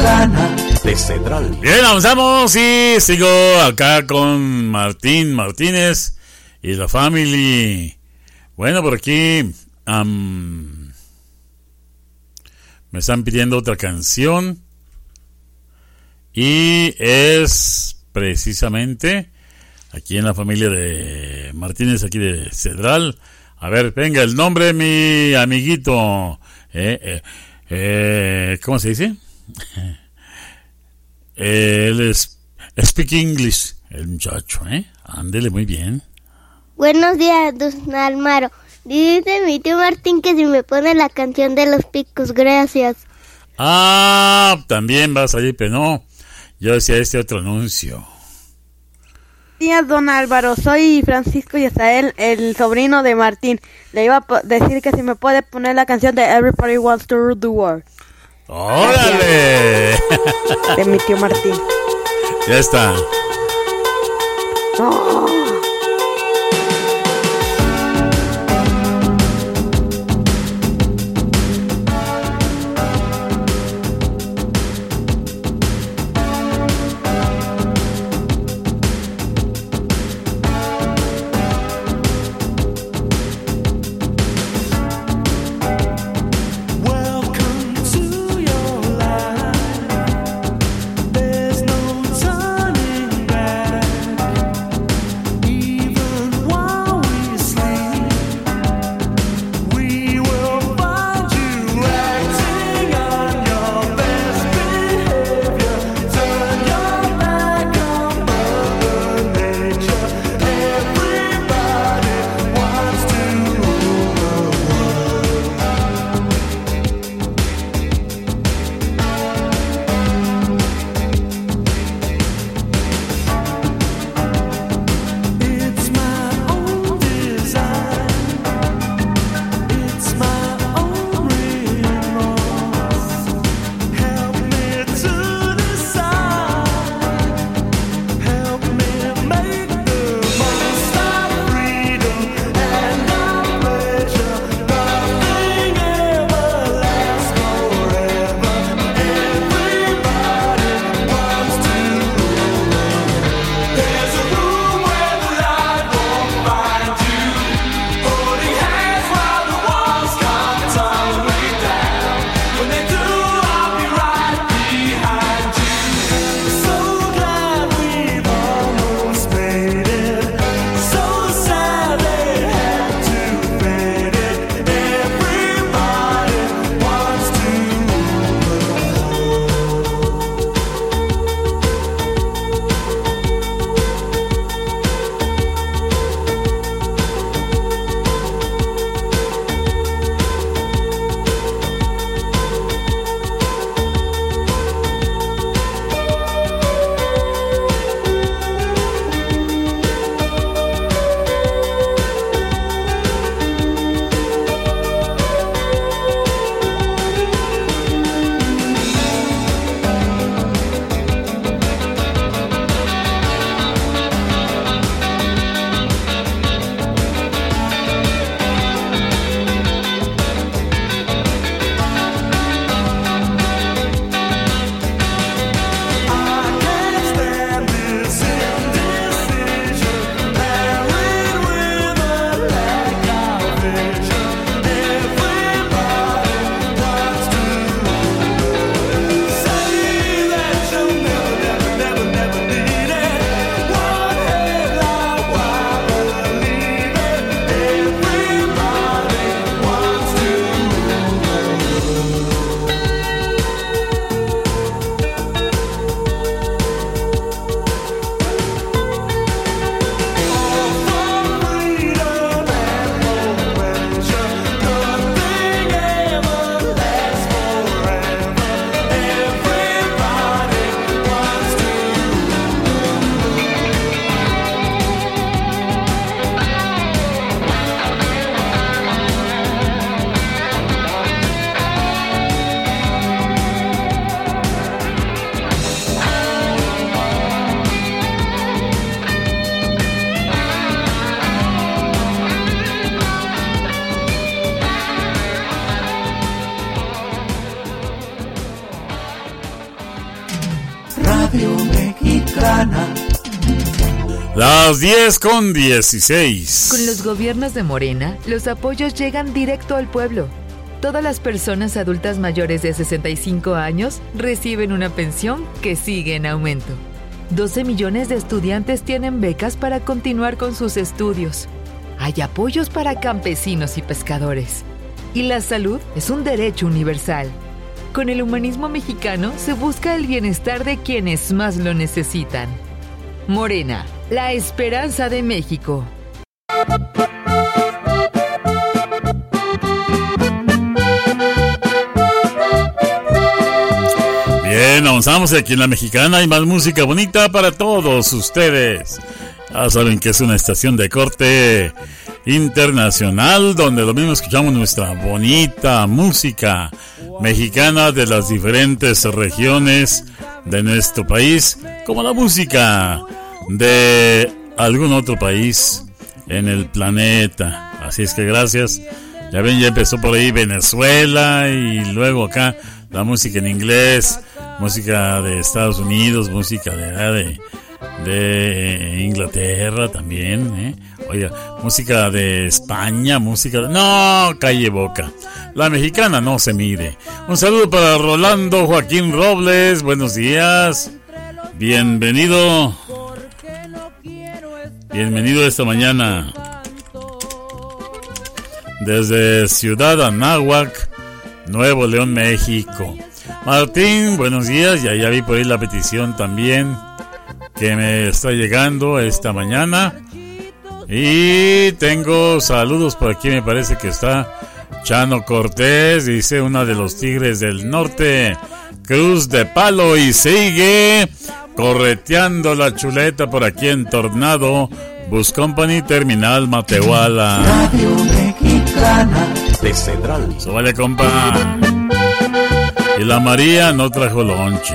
Mexicana de Cedral. Bien, avanzamos y sigo acá con Martín Martínez y la family. Bueno, por aquí am, me están pidiendo otra canción y es precisamente aquí en la familia de Martínez, aquí de Cedral. A ver, venga, el nombre de mi amiguito. Eh, eh, eh, ¿Cómo se dice? Él es Speak English, el muchacho, ¿eh? Ándele muy bien. Buenos días, don Almaro. Dice mi tío Martín que si me pone la canción de los picos, gracias. Ah, también vas allí, pero no. Yo decía este otro anuncio. Buenos días, don Álvaro. Soy Francisco Yazael, el sobrino de Martín. Le iba a decir que si me puede poner la canción de Everybody Wants to Rule the World. ¡Órale! De mi tío Martín. ya está. Welcome 10 con 16. Con los gobiernos de Morena, los apoyos llegan directo al pueblo. Todas las personas adultas mayores de 65 años reciben una pensión que sigue en aumento. 12 millones de estudiantes tienen becas para continuar con sus estudios. Hay apoyos para campesinos y pescadores. Y la salud es un derecho universal. Con el humanismo mexicano se busca el bienestar de quienes más lo necesitan. Morena, la esperanza de México. Bien, avanzamos aquí en la mexicana. Hay más música bonita para todos ustedes. Ya saben que es una estación de corte internacional donde lo mismo escuchamos nuestra bonita música mexicana de las diferentes regiones de nuestro país, como la música de algún otro país en el planeta. Así es que gracias. Ya ven, ya empezó por ahí Venezuela y luego acá la música en inglés, música de Estados Unidos, música de, de, Inglaterra también. ¿eh? Oiga, música de España, música de... No, calle boca. La mexicana no se mire. Un saludo para Rolando Joaquín Robles. Buenos días. Bienvenido. Bienvenido esta mañana. Desde Ciudad Anáhuac, Nuevo León, México. Martín, buenos días. Ya, vi por ahí la petición también que me está llegando esta mañana. Y tengo saludos por aquí, me parece que está Chano Cortés, dice una de los Tigres del Norte, Cruz de Palo y sigue correteando la chuleta por aquí en Tornado, Bus Company Terminal Matehuala. Radio Mexicana de Central. Súbale, compa. Y la María no trajo lonche.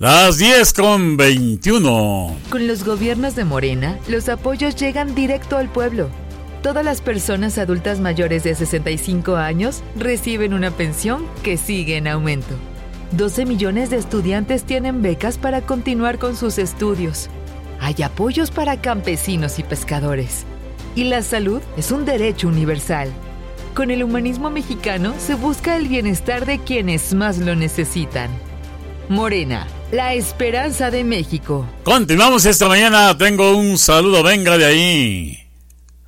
Las 10 con 21. Con los gobiernos de Morena, los apoyos llegan directo al pueblo. Todas las personas adultas mayores de 65 años reciben una pensión que sigue en aumento. 12 millones de estudiantes tienen becas para continuar con sus estudios. Hay apoyos para campesinos y pescadores. Y la salud es un derecho universal. Con el humanismo mexicano se busca el bienestar de quienes más lo necesitan. Morena, la esperanza de México. Continuamos esta mañana. Tengo un saludo, venga de ahí.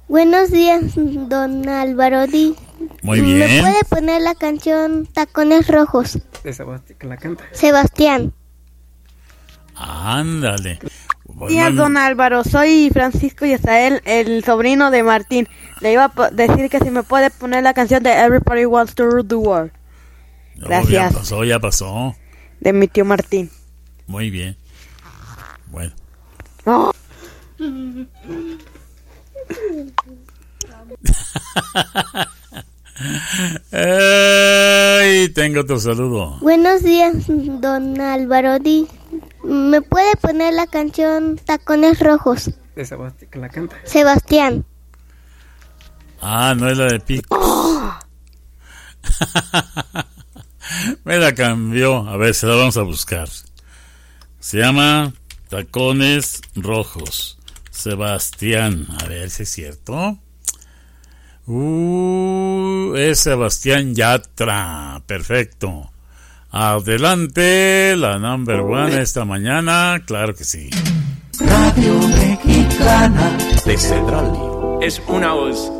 Buenos días, don Álvaro Di. Muy bien. ¿Me puede poner la canción Tacones Rojos? De Sebastián, la canta. Sebastián. Ándale. Buenos días, don Álvaro. Soy Francisco Yasael, el sobrino de Martín. Le iba a decir que si me puede poner la canción de Everybody Wants to Rule the World. Gracias. ya pasó, ya pasó. De mi tío Martín. Muy bien. Bueno. No. Ay, tengo otro saludo. Buenos días, don Álvaro. ¿Me puede poner la canción Tacones Rojos? De Sebastián, que la canta. Sebastián. Ah, no es la de Pico. Me la cambió. A ver, se la vamos a buscar. Se llama Tacones Rojos. Sebastián. A ver si es cierto. Uh, es Sebastián Yatra. Perfecto. Adelante, la number one esta mañana. Claro que sí. Radio Mexicana de Central. Es una voz.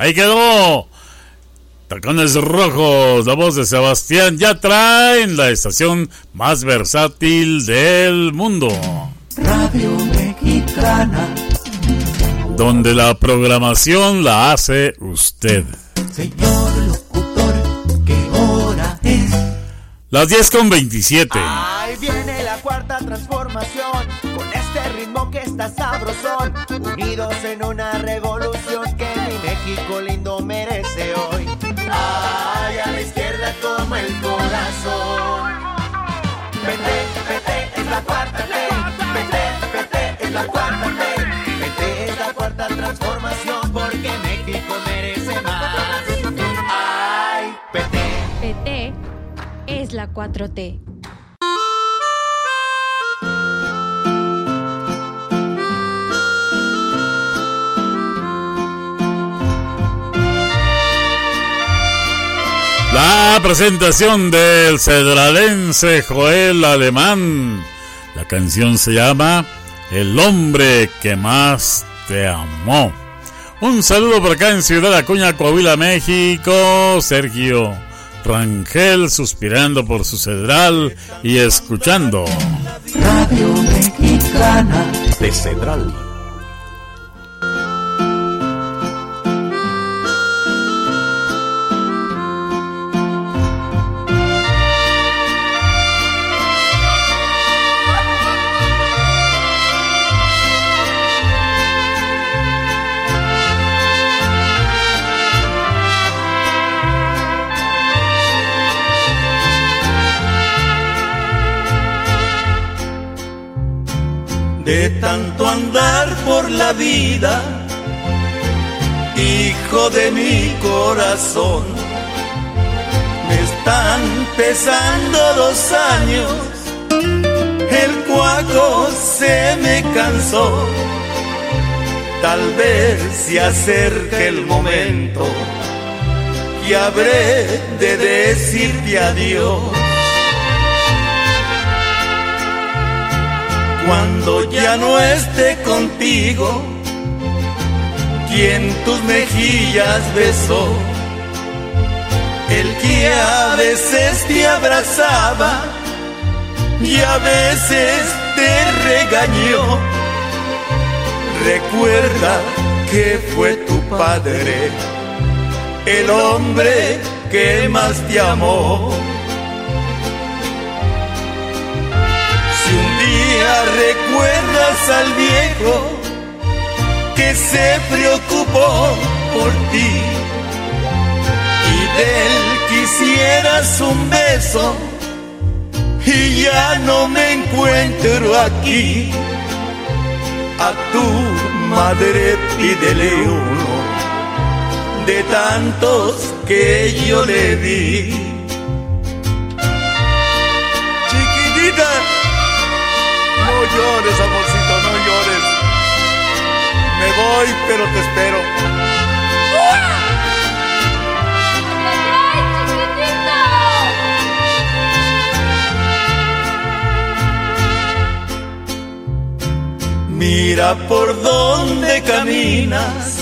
Ahí quedó. Tacones Rojos, la voz de Sebastián Yatra en la estación más versátil del mundo. Radio Mexicana. Donde la programación la hace usted. Señor locutor, ¿qué hora es? Las 10 con 27. Ahí viene la cuarta transformación, con este ritmo que está sabrosón, unidos en una revolución la 4T. La presentación del cedralense Joel Alemán. La canción se llama El hombre que más te amó. Un saludo por acá en Ciudad Acuña, Coahuila, México. Sergio Rangel suspirando por su cedral y escuchando. Radio Mexicana. De Cedral. De tanto andar por la vida, hijo de mi corazón. Me están pesando dos años, el cuaco se me cansó. Tal vez se acerque el momento y habré de decirte adiós. Cuando ya no esté contigo, quien tus mejillas besó, el que a veces te abrazaba y a veces te regañó. Recuerda que fue tu padre, el hombre que más te amó. Recuerdas al viejo que se preocupó por ti y de él quisieras un beso y ya no me encuentro aquí. A tu madre pídele uno de tantos que yo le di. Llores, amorcito, no llores. Me voy, pero te espero. Mira por dónde caminas,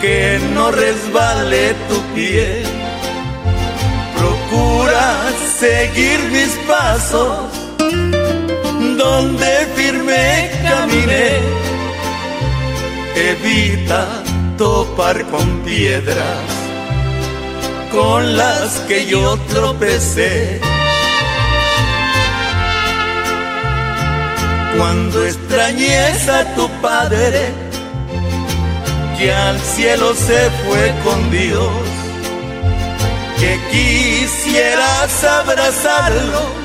que no resbale tu pie. Procura seguir mis pasos donde firme caminé. Evita topar con piedras con las que yo tropecé. Cuando extrañes a tu padre, que al cielo se fue con Dios, que quisieras abrazarlo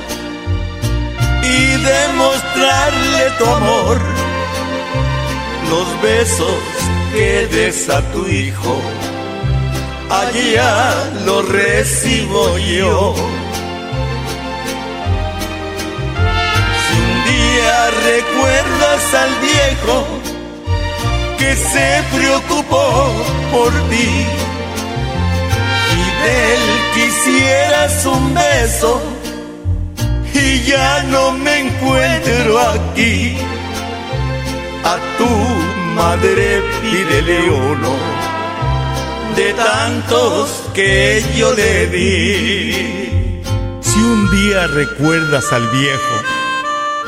demostrarle tu amor. Los besos que des a tu hijo, allá los recibo yo. Si un día recuerdas al viejo que se preocupó por ti y de él quisieras un beso, y ya no me encuentro aquí. A tu madre pídele uno de tantos que yo le di. Si un día recuerdas al viejo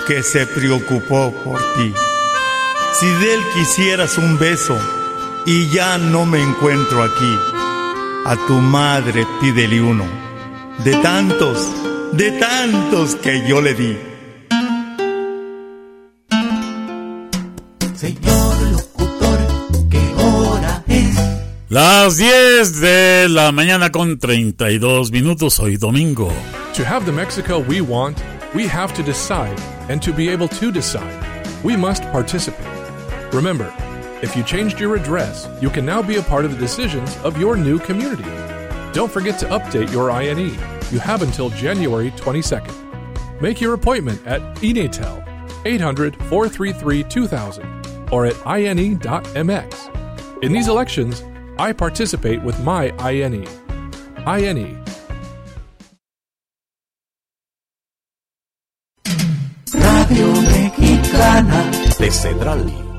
que se preocupó por ti, si de él quisieras un beso y ya no me encuentro aquí, a tu madre pídele uno, de tantos, de tantos que yo le di. Señor locutor, ¿qué hora es? Las 10 de la mañana con 32 minutos, hoy domingo. To have the Mexico we want, we have to decide, and to be able to decide, we must participate. Remember, if you changed your address, you can now be a part of the decisions of your new community. Don't forget to update your INE. You have until January 22nd. Make your appointment at Enatel 800 433 2000 or at INE.mx. In these elections, I participate with my INE. INE. Radio Mexicana de Cedral.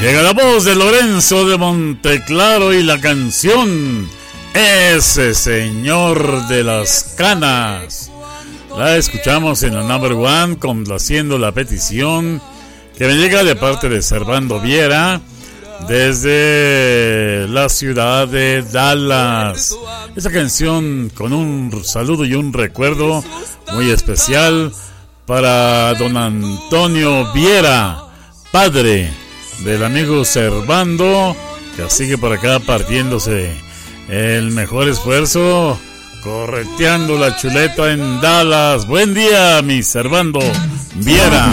Llega la voz de Lorenzo de Monteclaro y la canción Ese Señor de las Canas. La escuchamos en la number one complaciendo la petición que me llega de parte de Servando Viera desde la ciudad de Dallas. Esa canción con un saludo y un recuerdo muy especial para don Antonio Viera, padre del amigo Servando, que sigue por acá partiéndose el mejor esfuerzo, correteando la chuleta en Dallas. Buen día, mi Servando Viera.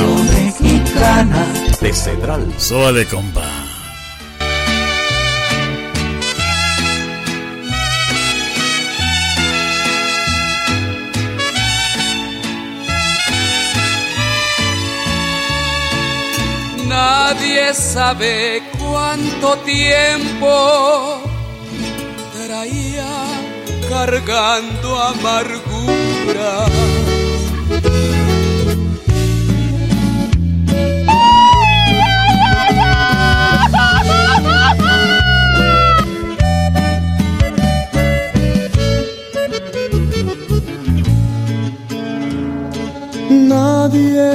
De Cedral. Súbale, compa. Nadie sabe cuánto tiempo traía cargando amargura.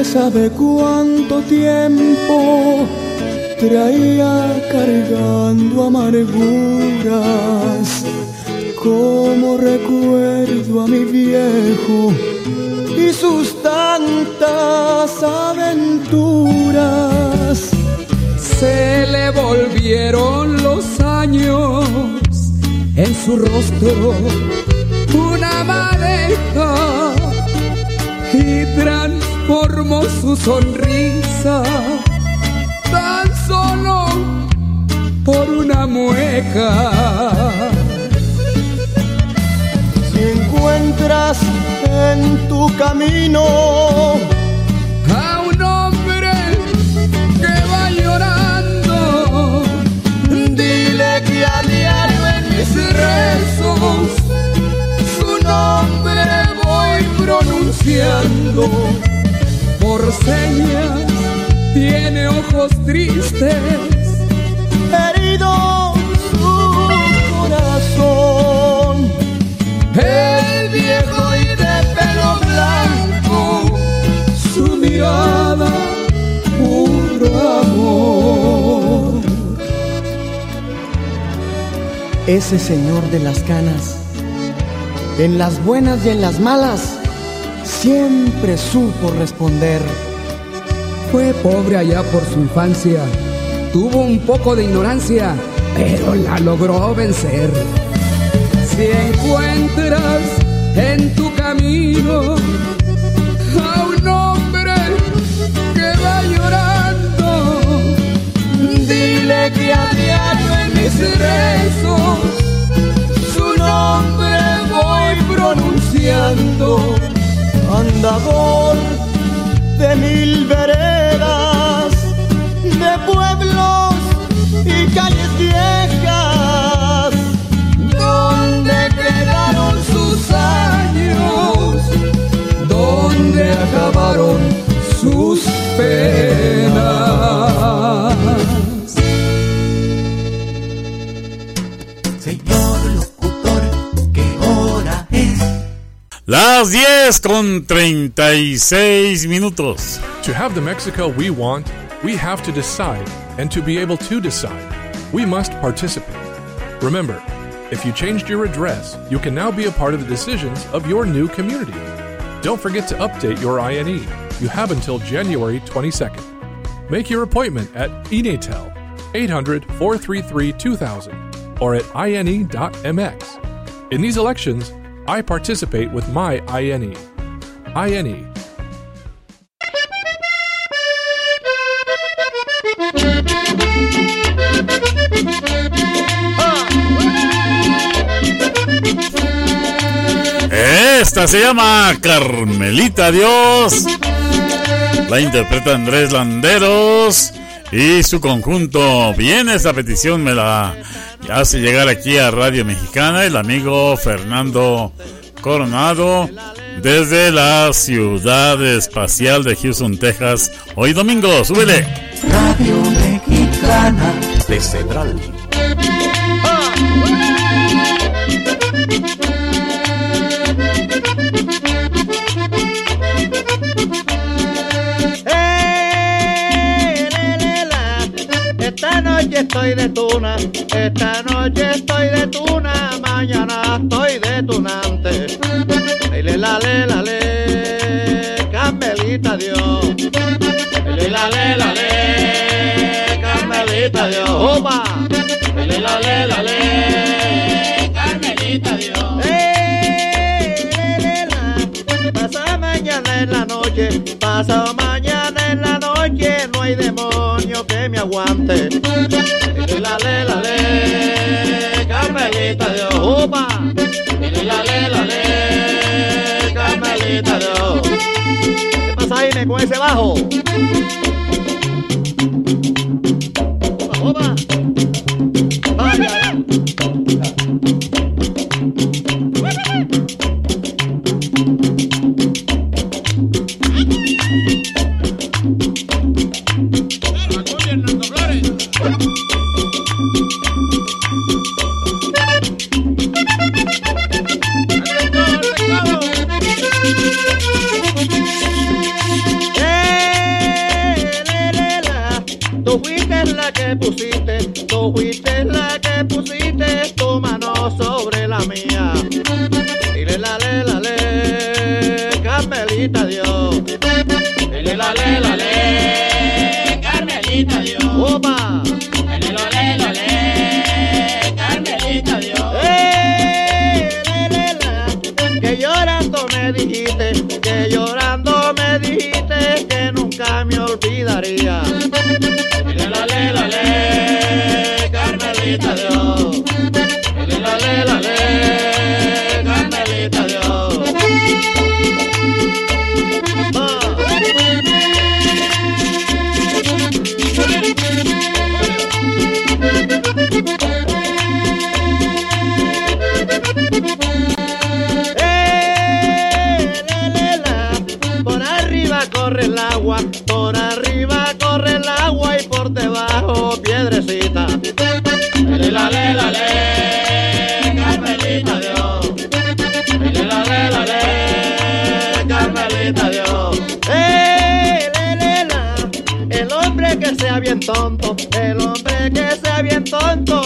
Sabe cuánto tiempo traía cargando amarguras. Como recuerdo a mi viejo y sus tantas aventuras. Se le volvieron los años en su rostro una madeja y transformó su sonrisa tan solo por una mueca. Si encuentras en tu camino a un hombre que va llorando, dile que a diario en mis rezos su nombre voy pronunciando por señas tiene ojos tristes herido su corazón. El viejo y de pelo blanco su mirada puro amor. Ese señor de las canas en las buenas y en las malas siempre supo responder. Fue pobre allá por su infancia, tuvo un poco de ignorancia, pero la logró vencer. Si encuentras en tu camino a un hombre que va llorando, dile que a diario en mis rezos su nombre voy pronunciando andador de mil veredas, de pueblos y calles viejas, donde quedaron sus años, donde acabó sus penas. Las 10 con 36 minutos. To have the Mexico we want, we have to decide, and to be able to decide, we must participate. Remember, if you changed your address, you can now be a part of the decisions of your new community. Don't forget to update your INE. You have until January 22nd. Make your appointment at Enatel 800 433 2000 or at ine.mx. In these elections, I participate with my INE. INE. Esta se llama Carmelita Dios. La interpreta Andrés Landeros y su conjunto. Bien, esta petición me la hace llegar aquí a Radio Mexicana el amigo Fernando Coronado desde la ciudad espacial de Houston, Texas. Hoy domingo, súbele. Radio Mexicana de Cedral. Estoy de tuna, esta noche estoy de tuna, mañana estoy de tunante. Le la le la le, Carmelita Dios. Le la le la le, Carmelita Dios. Opa. Le la le la le, Carmelita Dios. En la noche, pasa mañana en la noche, no hay demonio que me aguante. La le la le, Carmelita. Opa. Le la le la le, Carmelita Dios. ¿Qué pasa Jaime con ese bajo? Opa, opa. Tú fuiste la que pusiste, tú fuiste la que pusiste tu mano sobre la mía. Y le la le la le, Carmelita Dios. Y le la le la le, Carmelita Dios. Opa. Y le la le la le, Carmelita Dios. Eh, le, la. Que llorando me dijiste, que llorando olvidaría. Le la le Carmelita Dios. Le la le la le, sea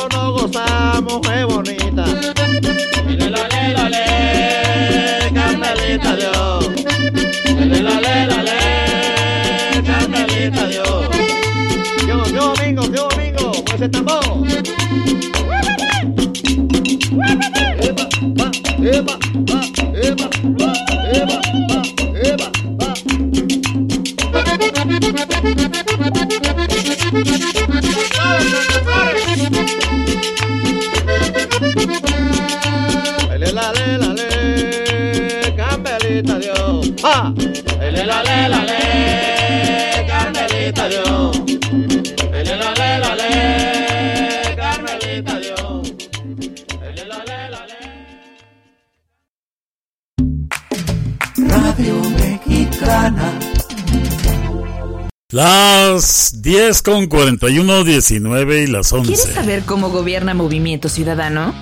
Las 10 con 41, 19 y las 11. ¿Quieres saber cómo gobierna Movimiento Ciudadano?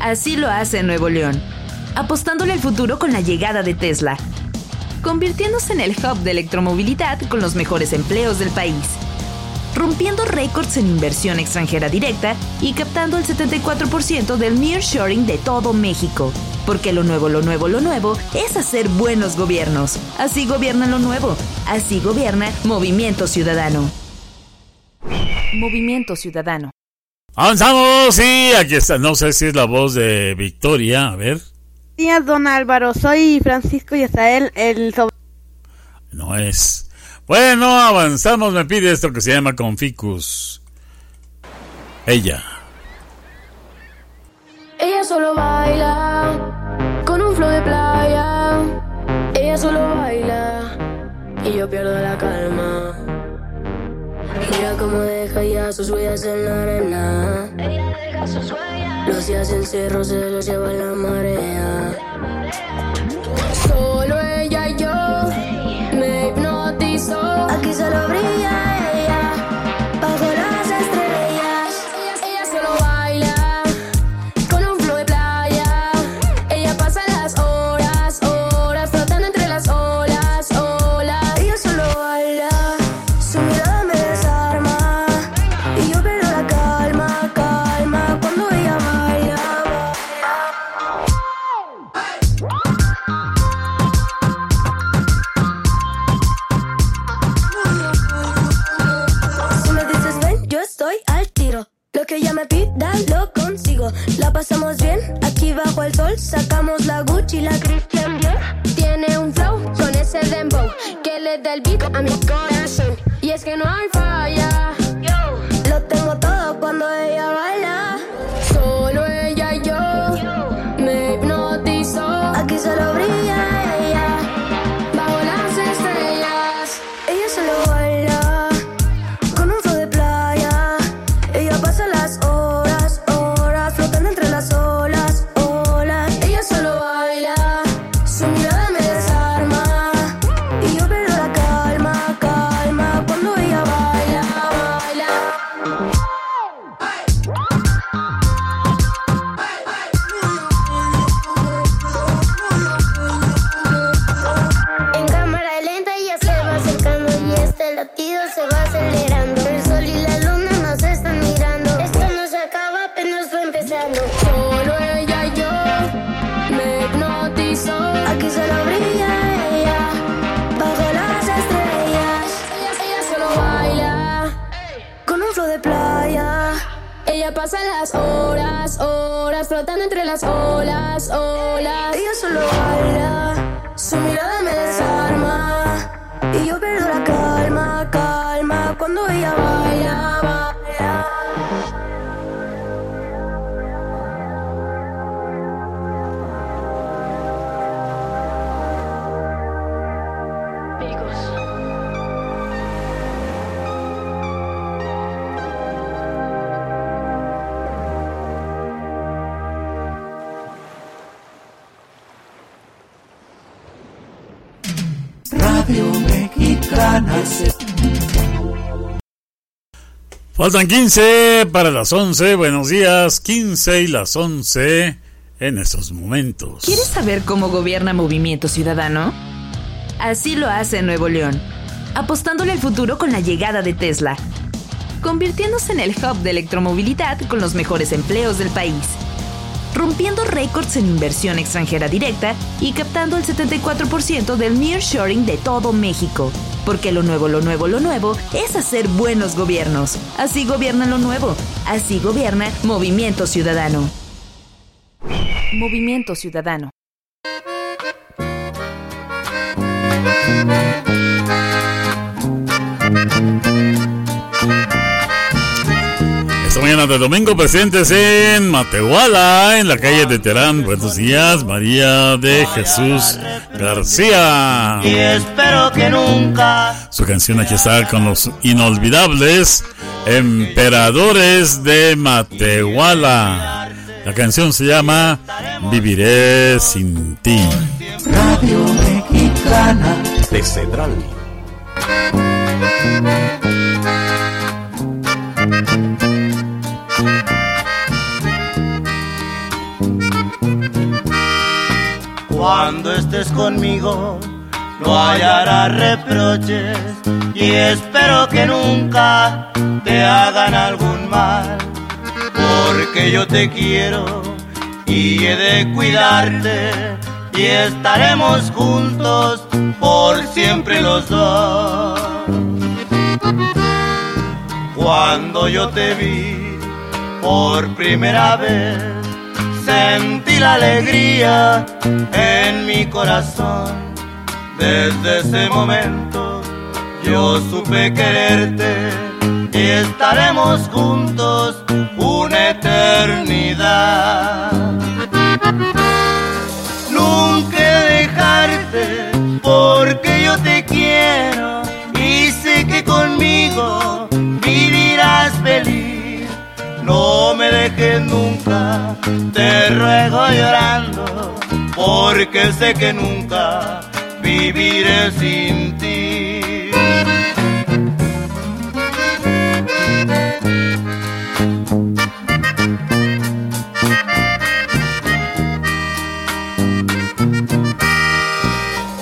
Así lo hace Nuevo León, apostándole al futuro con la llegada de Tesla, convirtiéndose en el hub de electromovilidad con los mejores empleos del país, rompiendo récords en inversión extranjera directa y captando el 74% del nearshoring de todo México. Porque lo nuevo, lo nuevo, lo nuevo es hacer buenos gobiernos. Así gobierna lo nuevo. Así gobierna Movimiento Ciudadano. Movimiento Ciudadano. Avanzamos y aquí está. No sé si es la voz de Victoria. A ver. Días, don Álvaro. Soy Francisco Yazael, el sobrino. No es. Bueno, avanzamos. Me pide esto que se llama Conficus. Ella. Ella solo baila con un flow de playa. Ella solo baila y yo pierdo la calma. Mira cómo deja ya sus huellas en la arena. Ella deja sus huellas. Los días en cerro se los lleva la marea. Solo ella y yo me hipnotizó. Aquí solo brilla me pida, lo consigo. La pasamos bien, aquí bajo el sol. Sacamos la Gucci, la Christian Dior. Tiene un flow con ese dembow que le da el beat a mi corazón. Y es que no hay falla. Lo tengo todo cuando ella baila. Solo ella y yo me hipnotizó. Aquí solo brilla horas, horas flotando entre las olas, olas. Ella solo baila, su mirada me desarma y yo pierdo la calma, calma cuando ella baila, baila. Faltan 15 para las 11. Buenos días, 15 y las 11 en estos momentos. ¿Quieres saber cómo gobierna Movimiento Ciudadano? Así lo hace Nuevo León, apostándole al futuro con la llegada de Tesla, convirtiéndose en el hub de electromovilidad con los mejores empleos del país, rompiendo récords en inversión extranjera directa y captando el 74% del nearshoring de todo México. Porque lo nuevo, lo nuevo, lo nuevo es hacer buenos gobiernos. Así gobierna lo nuevo. Así gobierna Movimiento Ciudadano. Movimiento Ciudadano. Mañana de domingo presentes en Matehuala, en la calle de Terán. Buenos días, María de Jesús García. Y espero que nunca Su canción aquí está con los inolvidables Emperadores de Matehuala. La canción se llama Viviré sin ti. Radio Mexicana. de Cedral. Cuando estés conmigo no hallarás reproches y espero que nunca te hagan algún mal, porque yo te quiero y he de cuidarte y estaremos juntos por siempre los dos. Cuando yo te vi por primera vez, sentí la alegría en mi corazón. Desde ese momento yo supe quererte y estaremos juntos una eternidad. Nunca dejarte porque yo te quiero y sé que conmigo vivirás feliz. No me dejes nunca, te ruego llorando, porque sé que nunca viviré sin ti.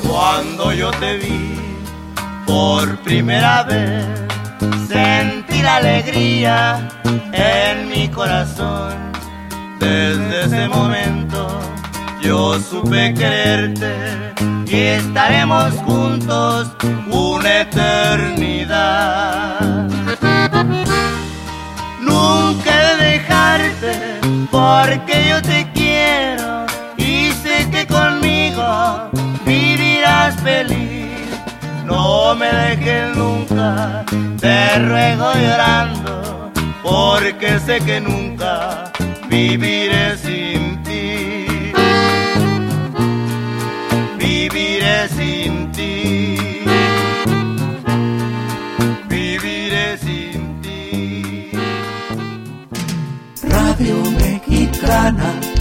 Cuando yo te vi por primera vez, sentí la alegría en mi corazón. Desde ese momento yo supe quererte y estaremos juntos una eternidad. Nunca he de dejarte porque yo te quiero y sé que conmigo vivirás feliz. No me dejes nunca, te ruego llorando, porque sé que nunca viviré sin ti. Viviré sin ti. Viviré sin ti. Radio Mexicana.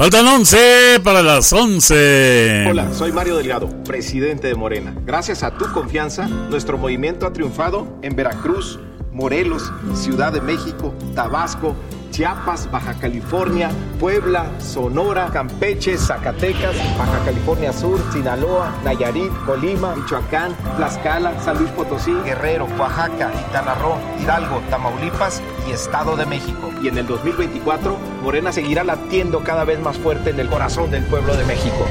Faltan 11 para las 11. Hola, soy Mario Delgado, presidente de Morena. Gracias a tu confianza, nuestro movimiento ha triunfado en Veracruz, Morelos, Ciudad de México, Tabasco, Chiapas, Baja California, Puebla, Sonora, Campeche, Zacatecas, Baja California Sur, Sinaloa, Nayarit, Colima, Michoacán, Tlaxcala, San Luis Potosí, Guerrero, Oaxaca, Quintana Roo, Hidalgo, Tamaulipas y Estado de México. Y en el 2024, Morena seguirá latiendo cada vez más fuerte en el corazón del pueblo de México.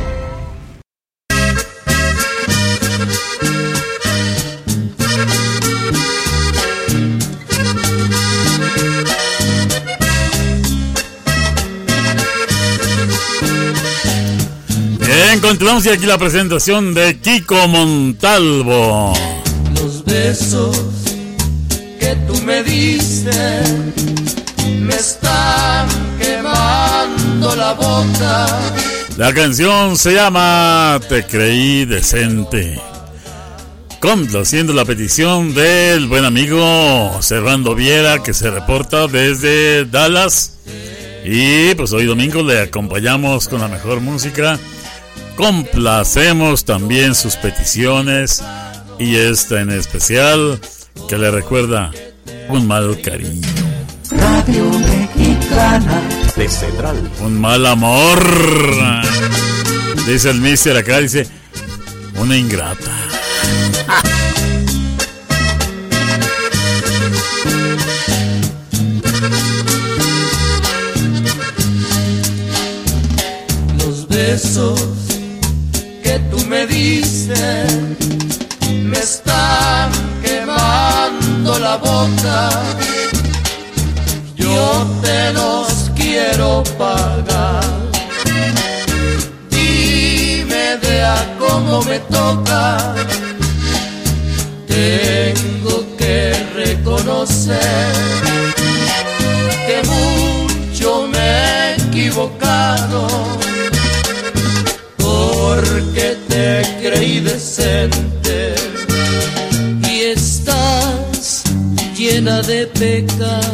Bien, continuamos y aquí la presentación de Kiko Montalvo. Los besos que tú me diste me están quemando la boca. La canción se llama Te creí decente. Complaciendo la petición del buen amigo Servando Viera que se reporta desde Dallas. Y pues hoy domingo le acompañamos con la mejor música. Complacemos también sus peticiones. Y esta en especial que le recuerda un mal cariño. Radio Mexicana. De Cedral. Un mal amor. Dice el mister acá, dice, una ingrata. Los besos me diste me están quemando la boca. Yo te los quiero pagar. Dime de a cómo me toca. Tengo que reconocer que mucho me he equivocado porque te creí decente y estás llena de pecado.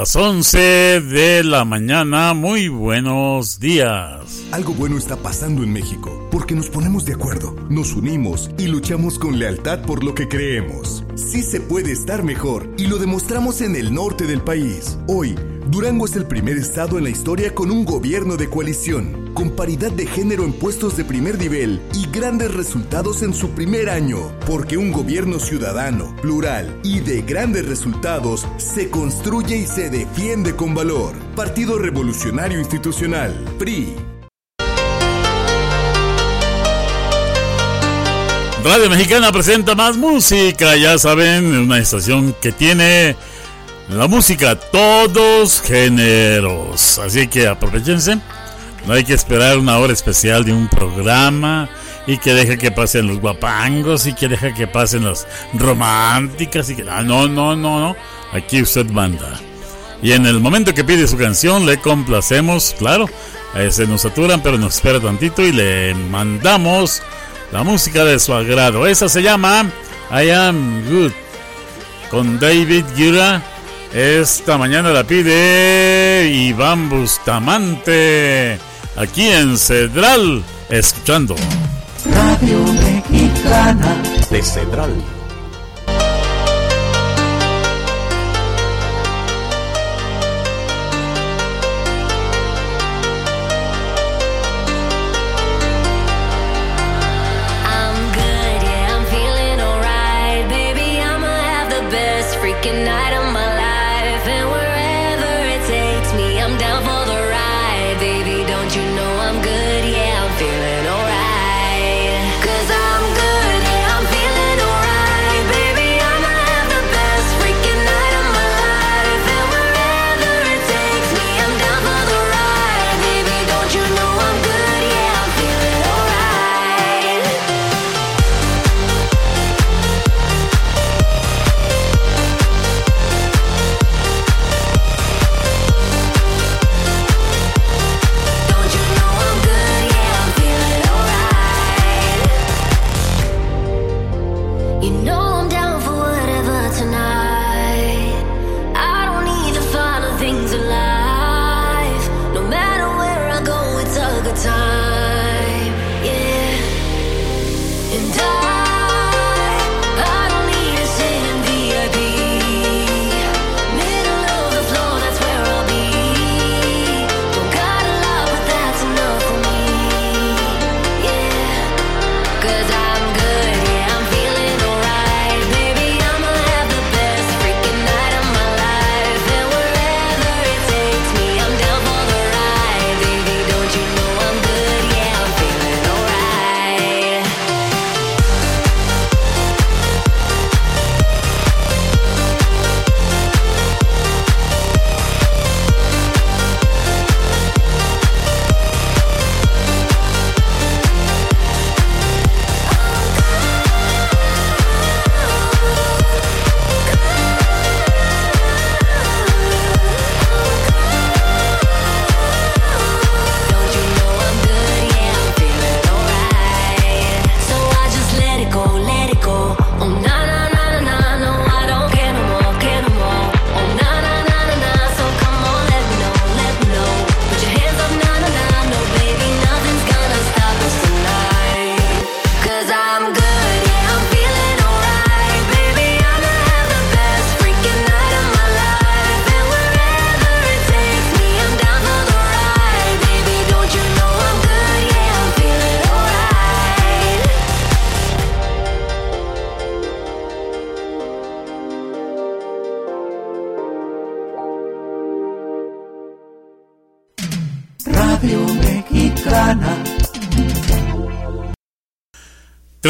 Las 11 de la mañana. Muy buenos días. Algo bueno está pasando en México porque nos ponemos de acuerdo, nos unimos y luchamos con lealtad por lo que creemos. Sí se puede estar mejor y lo demostramos en el norte del país. Hoy, Durango es el primer estado en la historia con un gobierno de coalición, con paridad de género en puestos de primer nivel y grandes resultados en su primer año, porque un gobierno ciudadano, plural y de grandes resultados se construye y se defiende con valor. Partido Revolucionario Institucional, PRI. Radio Mexicana presenta más música, ya saben, una estación que tiene la música todos géneros. Así que aprovechense. No hay que esperar una hora especial de un programa y que deje que pasen los guapangos y que deje que pasen las románticas y que ah, no, no, no, no. Aquí usted manda. Y en el momento que pide su canción le complacemos, claro. se nos saturan, pero nos espera tantito y le mandamos la música de su agrado. Esa se llama I Am Good con David Guerra esta mañana la pide Iván Bustamante, aquí en Cedral, escuchando. Radio Mexicana de Cedral.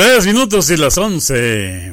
Tres minutos y las once.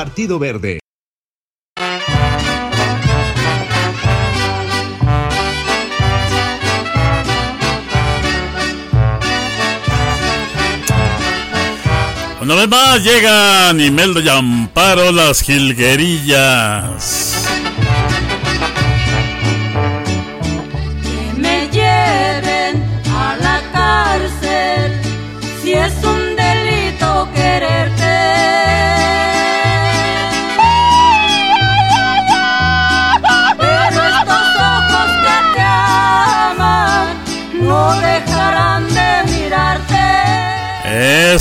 Partido Verde. Una vez más llegan Imelda y Amparo las jilguerillas.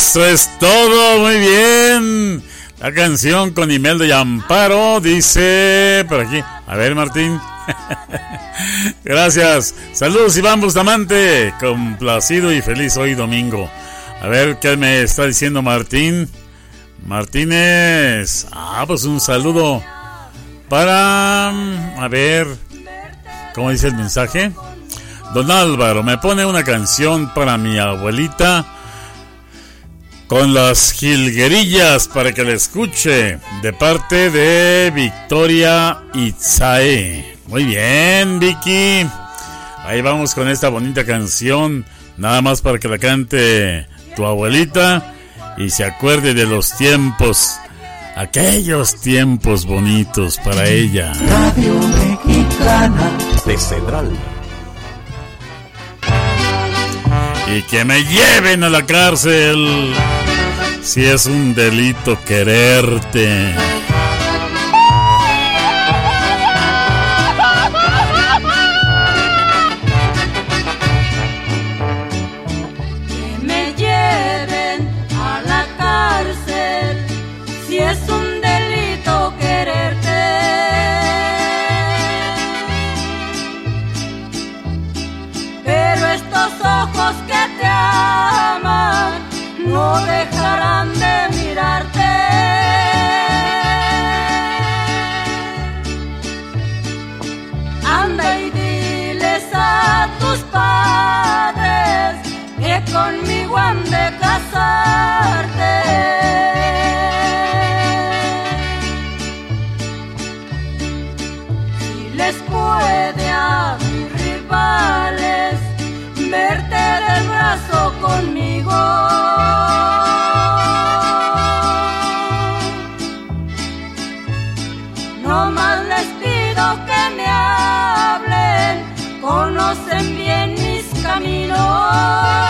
Eso es todo, muy bien. La canción con Imelda y Amparo dice por aquí. A ver, Martín. Gracias. Saludos, Iván Bustamante. Complacido y feliz hoy domingo. A ver qué me está diciendo Martín. Martínez. Ah, pues un saludo para... A ver. ¿Cómo dice el mensaje? Don Álvaro, me pone una canción para mi abuelita con las jilguerillas para que la escuche de parte de Victoria Itzae. Muy bien, Vicky. Ahí vamos con esta bonita canción, nada más para que la cante tu abuelita y se acuerde de los tiempos, aquellos tiempos bonitos para ella. Radio Mexicana de Cedral. Y que me lleven a la cárcel si es un delito quererte. Dejarán de mirarte. Anda y diles a tus padres que conmigo han de casarte. Si les puede a mis rivales verte del brazo conmigo. No más les pido que me hablen, conocen bien mis caminos.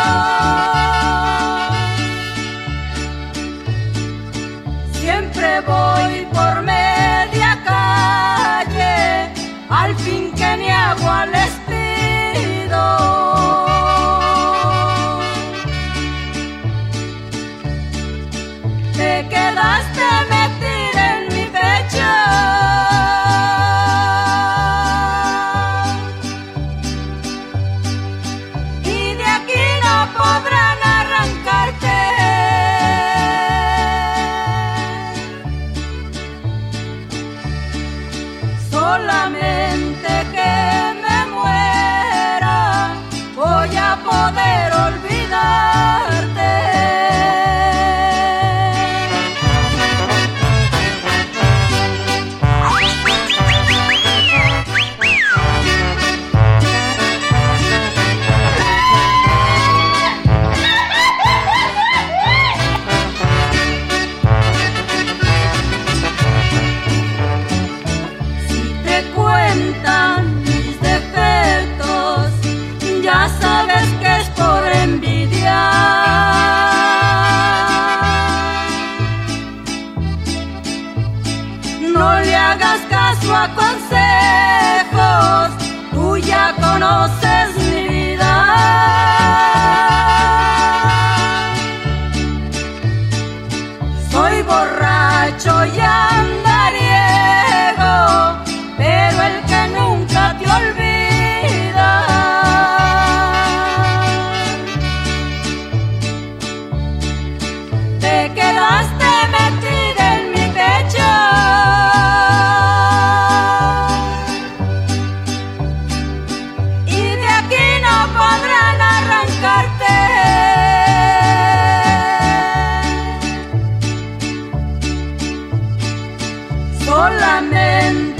Ya Solamente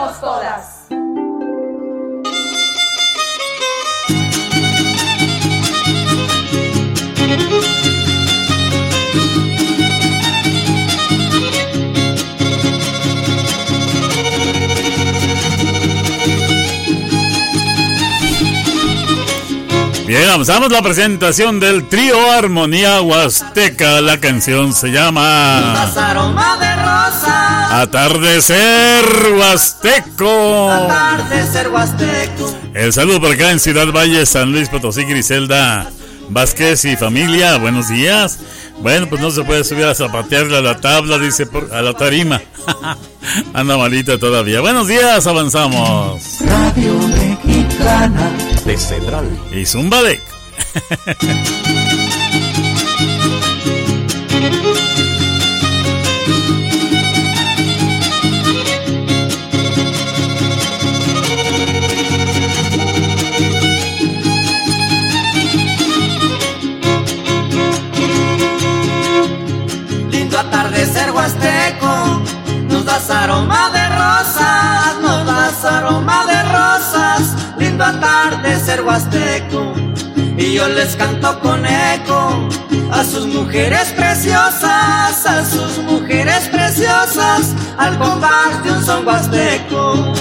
todas. Bien, avanzamos la presentación del trío Armonía Huasteca. La canción se llama aroma de rosa. Atardecer Huasteco. Atardecer huasteco. El saludo por acá en Ciudad Valle, San Luis Potosí, Griselda Vázquez y familia. Buenos días. Bueno, pues no se puede subir a zapatearle a la tabla, dice por- a la tarima. Anda malita todavía. Buenos días, avanzamos. Radio Mexicana de Cedral. Y Zumbadec. aroma de rosas, nos das aroma de rosas. Lindo atardecer huasteco, y yo les canto con eco a sus mujeres preciosas, a sus mujeres preciosas, al compás de un son huasteco.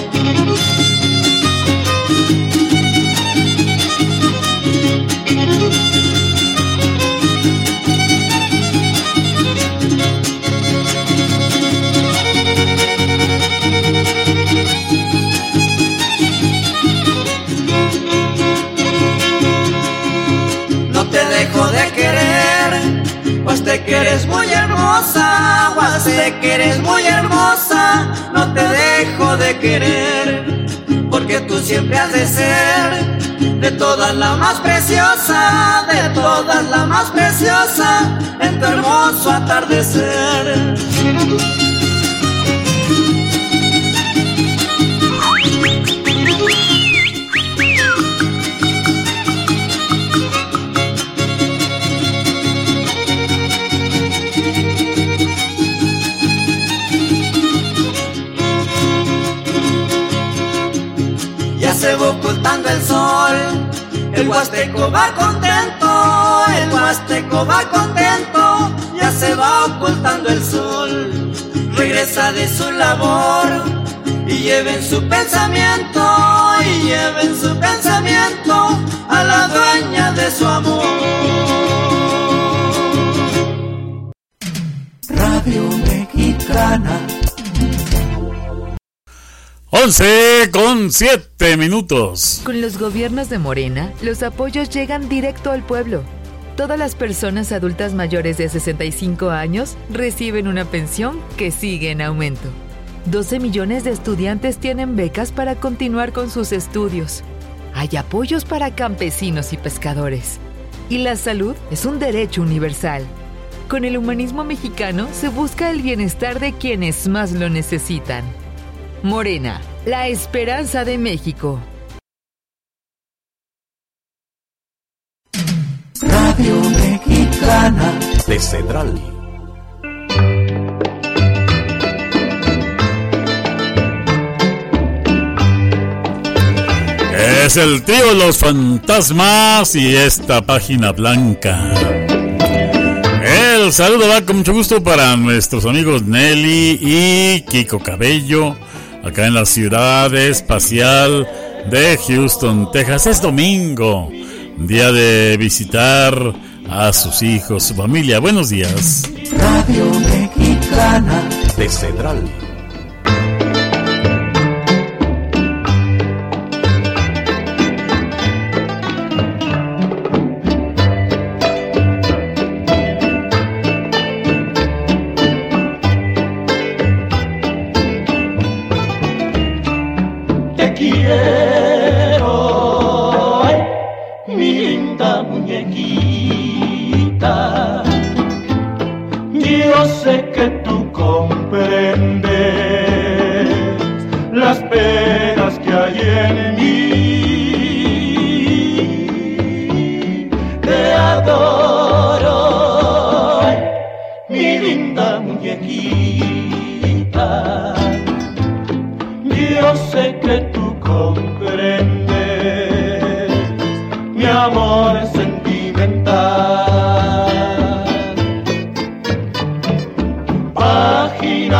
Dejo de querer, pues te que eres muy hermosa, pues te que eres muy hermosa, no te dejo de querer, porque tú siempre has de ser de todas la más preciosa, de todas la más preciosa, en tu hermoso atardecer. Se va ocultando el sol. El huasteco va contento, el huasteco va contento, ya se va ocultando el sol. Regresa de su labor y lleven su pensamiento, y lleven su pensamiento a la dueña de su amor. Radio Mexicana 11 con 7 minutos. Con los gobiernos de Morena, los apoyos llegan directo al pueblo. Todas las personas adultas mayores de 65 años reciben una pensión que sigue en aumento. 12 millones de estudiantes tienen becas para continuar con sus estudios. Hay apoyos para campesinos y pescadores. Y la salud es un derecho universal. Con el humanismo mexicano se busca el bienestar de quienes más lo necesitan. Morena, la esperanza de México. Radio Mexicana de Cedral. Es el tío Los Fantasmas y esta página blanca. El saludo va con mucho gusto para nuestros amigos Nelly y Kiko Cabello, acá en la ciudad espacial de Houston, Texas. Es domingo, día de visitar a sus hijos, su familia. Buenos días. Radio Mexicana de Cedral.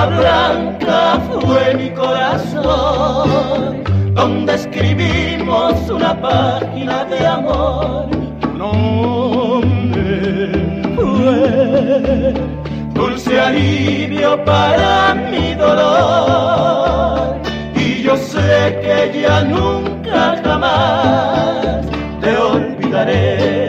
Blanca fue mi corazón, donde escribimos una página de amor. Nombre fue dulce alivio para mi dolor. Y yo sé que ya nunca jamás te olvidaré.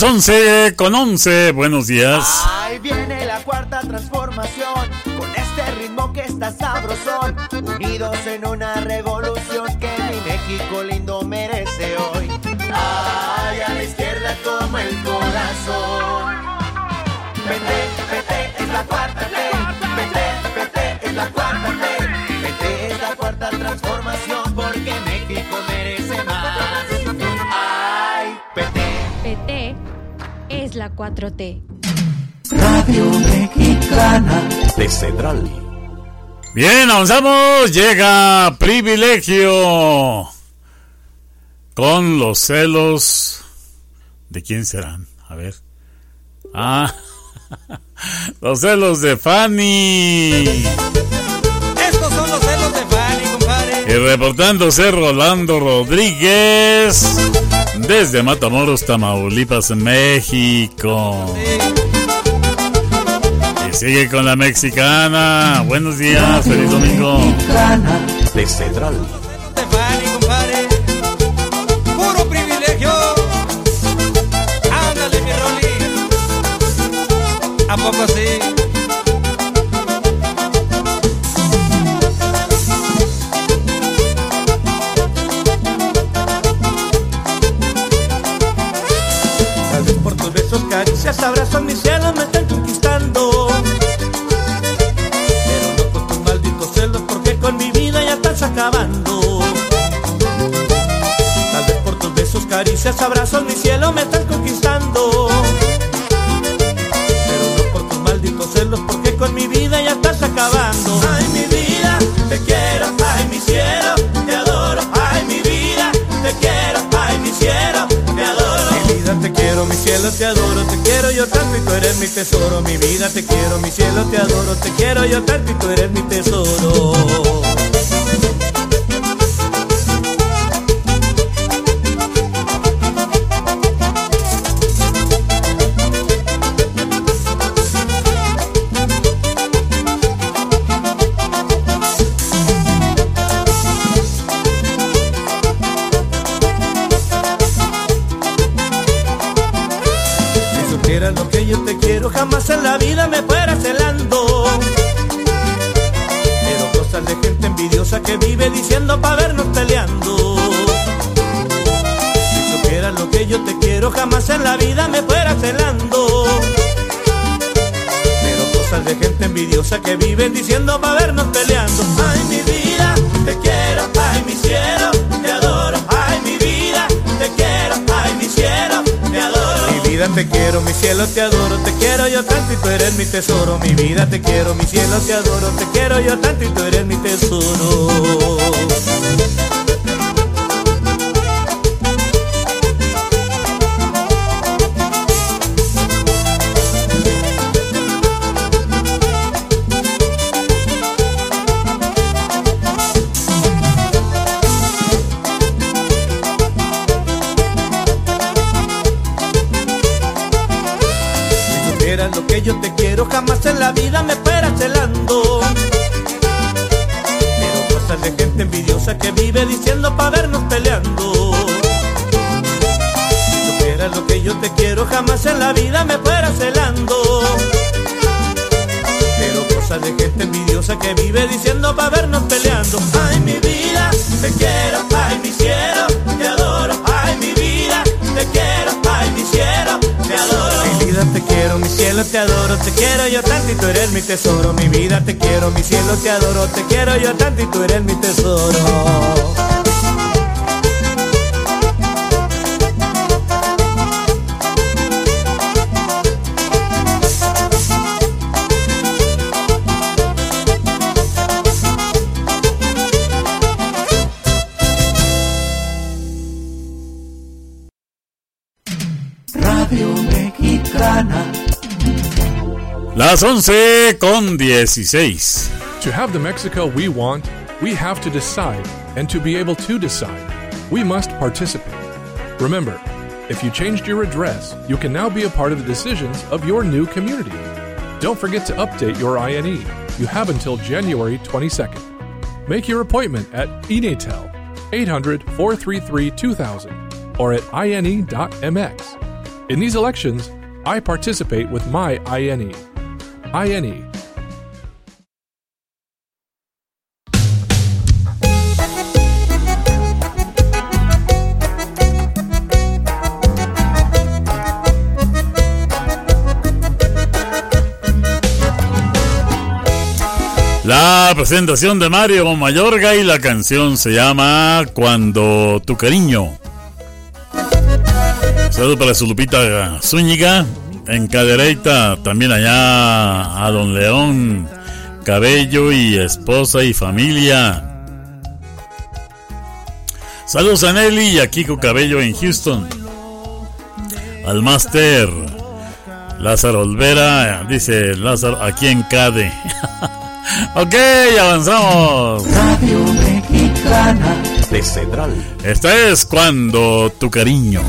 Las 11 con 11, buenos días. Ahí viene la cuarta transformación, con este ritmo que está sabrosón, unidos en una revolución que mi México lindo merece hoy. Ay, a la izquierda como el corazón. Vete, vete, es la cuarta 4T. Radio Mexicana. De Cedral. Bien, avanzamos. Llega privilegio. Con los celos. ¿De quién serán? A ver. Ah. Los celos de Fanny. Estos son los celos de Fanny, compadre. Y reportándose Rolando Rodríguez. Desde Matamoros, Tamaulipas, México. Y sigue con la mexicana. Buenos días, feliz domingo. De Cedral. Caricias, abrazos, mi cielo me están conquistando. Pero no por tus malditos celos, porque con mi vida ya estás acabando. Ay, mi vida, te quiero, ay, mi cielo, te adoro. Ay, mi vida, te quiero, ay, mi cielo, te adoro. Mi vida, te quiero, mi cielo, te adoro. Te quiero yo tanto y tú eres mi tesoro. Mi vida, te quiero, mi cielo, te adoro. Te quiero yo tanto y tú eres mi tesoro. Diciendo pa' vernos peleando. Si supieras lo que yo te quiero, jamás en la vida me fuera celando. Pero cosas de gente envidiosa que viven diciendo pa' vernos peleando. Ay, mi vida, te quiero, te quiero, mi cielo, te adoro. Te quiero yo tanto y tú eres mi tesoro. Mi vida, te quiero, mi cielo, te adoro. Te quiero yo tanto y tú eres mi tesoro. Jamás en la vida me fuera celando. Pero cosas de gente envidiosa que vive diciendo pa' vernos peleando. Ay, mi vida, te quiero, ay, mi cielo, te adoro. Ay, mi vida, te quiero, ay, mi cielo, te adoro. Mi vida, te quiero, mi cielo, te adoro. Te quiero yo tanto y tú eres mi tesoro. Mi vida, te quiero, mi cielo, te adoro. Te quiero yo tanto y tú eres mi tesoro. Las 11 con 16. To have the Mexico we want, we have to decide, and to be able to decide, we must participate. Remember, if you changed your address, you can now be a part of the decisions of your new community. Don't forget to update your INE. You have until January 22nd. Make your appointment at Enatel 800 433 2000 or at INE.mx. In these elections, I participate with my INE. INE. La presentación de Mario Mayorga y la canción se llama Cuando tu cariño. Saludos para su Lupita Zúñiga en Cadereyta, también allá a Don León Cabello y esposa y familia. Saludos a Nelly y a Kiko Cabello en Houston. Al máster Lázaro Olvera, dice Lázaro, aquí en Cade. ok, avanzamos. Radio Mexicana. De Cedral. Esta es cuando tu cariño.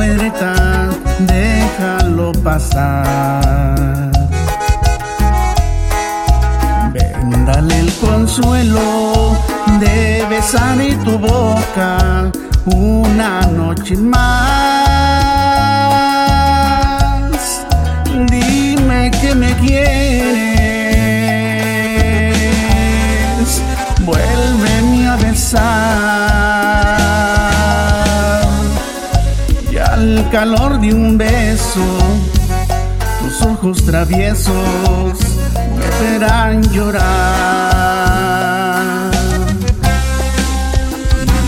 Hasta tu calor de un beso, tus ojos traviesos me verán llorar.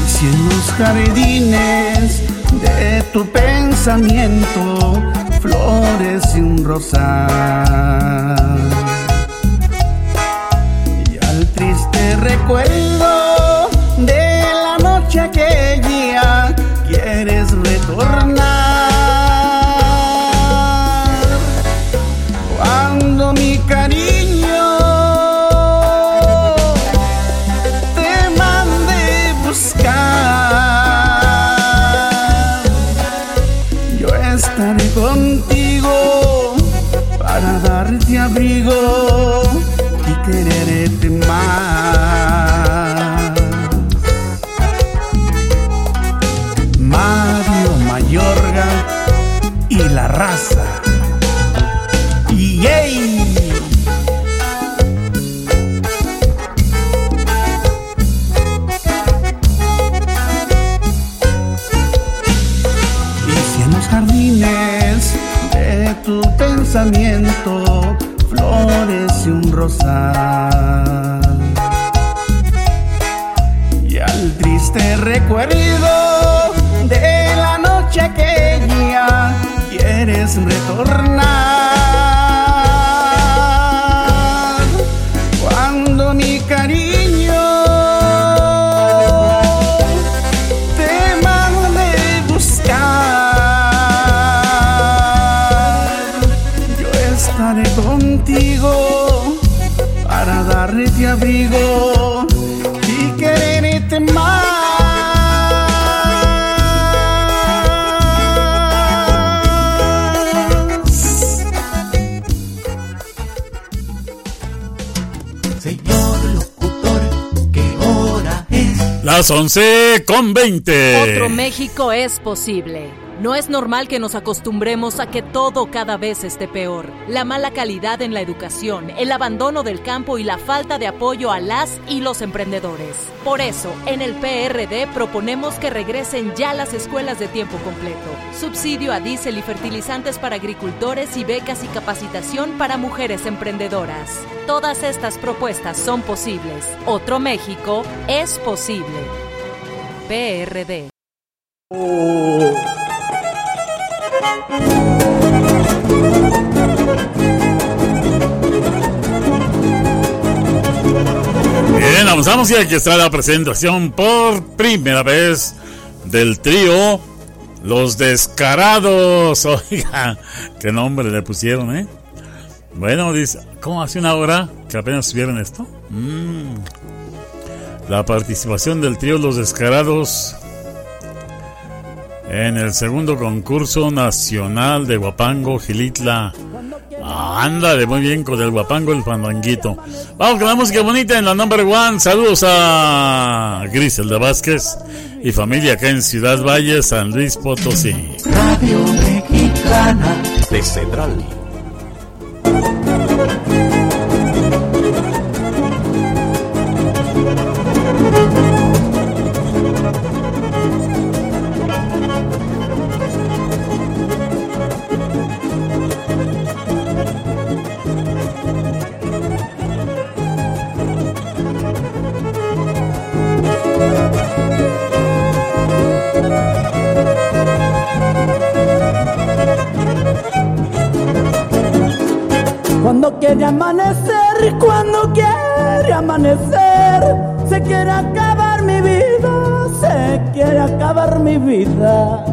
Y si en los jardines de tu pensamiento flores y un rosal. Y al triste recuerdo 11 con 20. Otro México es posible. No es normal que nos acostumbremos a que todo cada vez esté peor. La mala calidad en la educación, el abandono del campo y la falta de apoyo a las y los emprendedores. Por eso, en el PRD proponemos que regresen ya las escuelas de tiempo completo, subsidio a diésel y fertilizantes para agricultores y becas y capacitación para mujeres emprendedoras. Todas estas propuestas son posibles. Otro México es posible. PRD. Bien, avanzamos y aquí está la presentación por primera vez del trío Los Descarados. Oiga, qué nombre le pusieron, ¿eh? Bueno, dice, ¿cómo hace una hora que apenas subieron esto? Mm. La participación del trío Los Descarados en el segundo concurso nacional de Guapango Gilitla. Ándale, muy bien con el Guapango el fandanguito. Vamos con la música bonita en la number one. Saludos a Griselda Vázquez y familia acá en Ciudad Valle, San Luis Potosí. Radio Mexicana de Cedral. Amanecer, cuando quiere amanecer, se quiere acabar mi vida, se quiere acabar mi vida.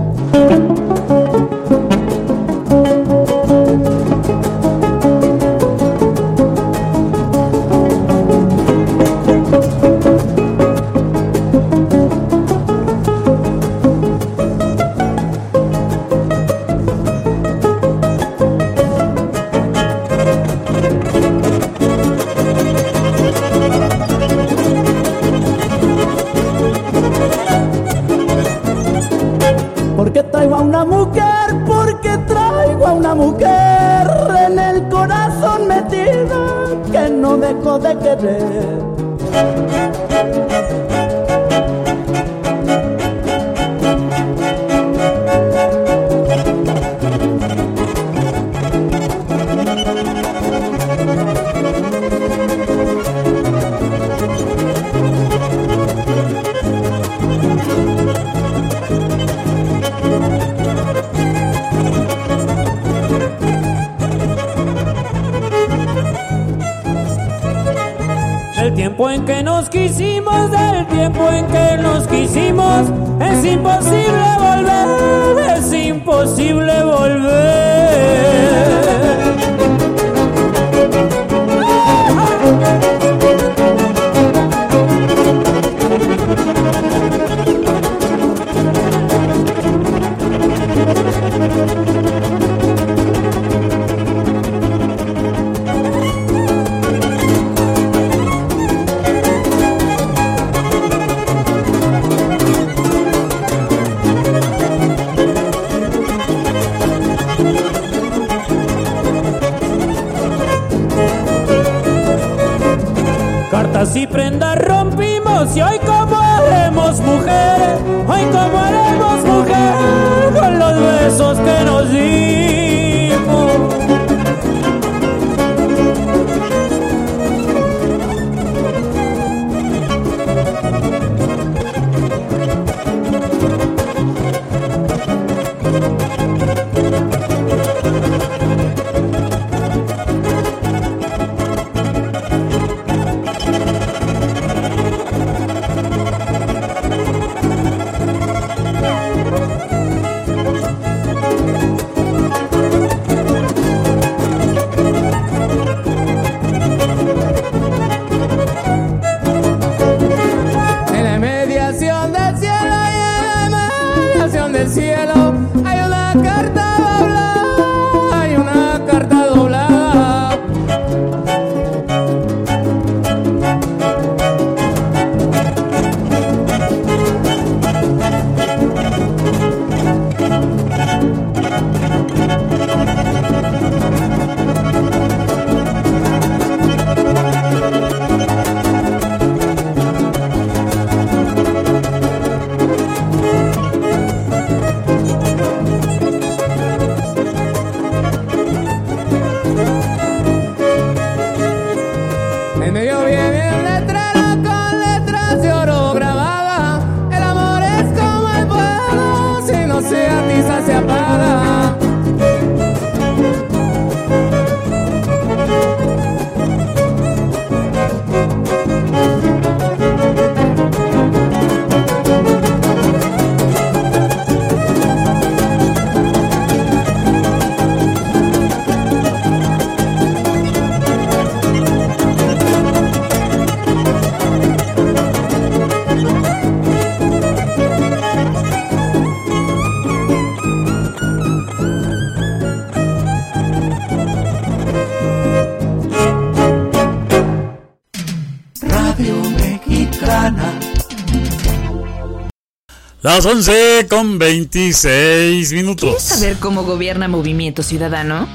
Las 11 con 26 minutos. ¿Quieres saber cómo gobierna Movimiento Ciudadano?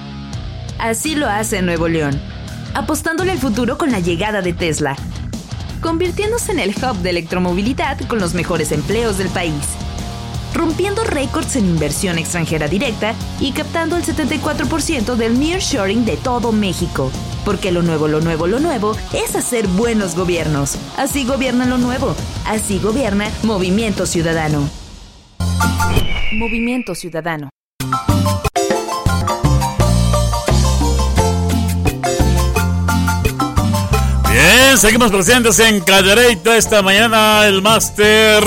Así lo hace Nuevo León, apostándole al futuro con la llegada de Tesla, convirtiéndose en el hub de electromovilidad con los mejores empleos del país, rompiendo récords en inversión extranjera directa y captando el 74% del nearshoring de todo México. Porque lo nuevo, lo nuevo, lo nuevo es hacer buenos gobiernos. Así gobierna lo nuevo. Así gobierna Movimiento Ciudadano. Movimiento Ciudadano. Bien, seguimos presentes en Cadereita esta mañana el máster.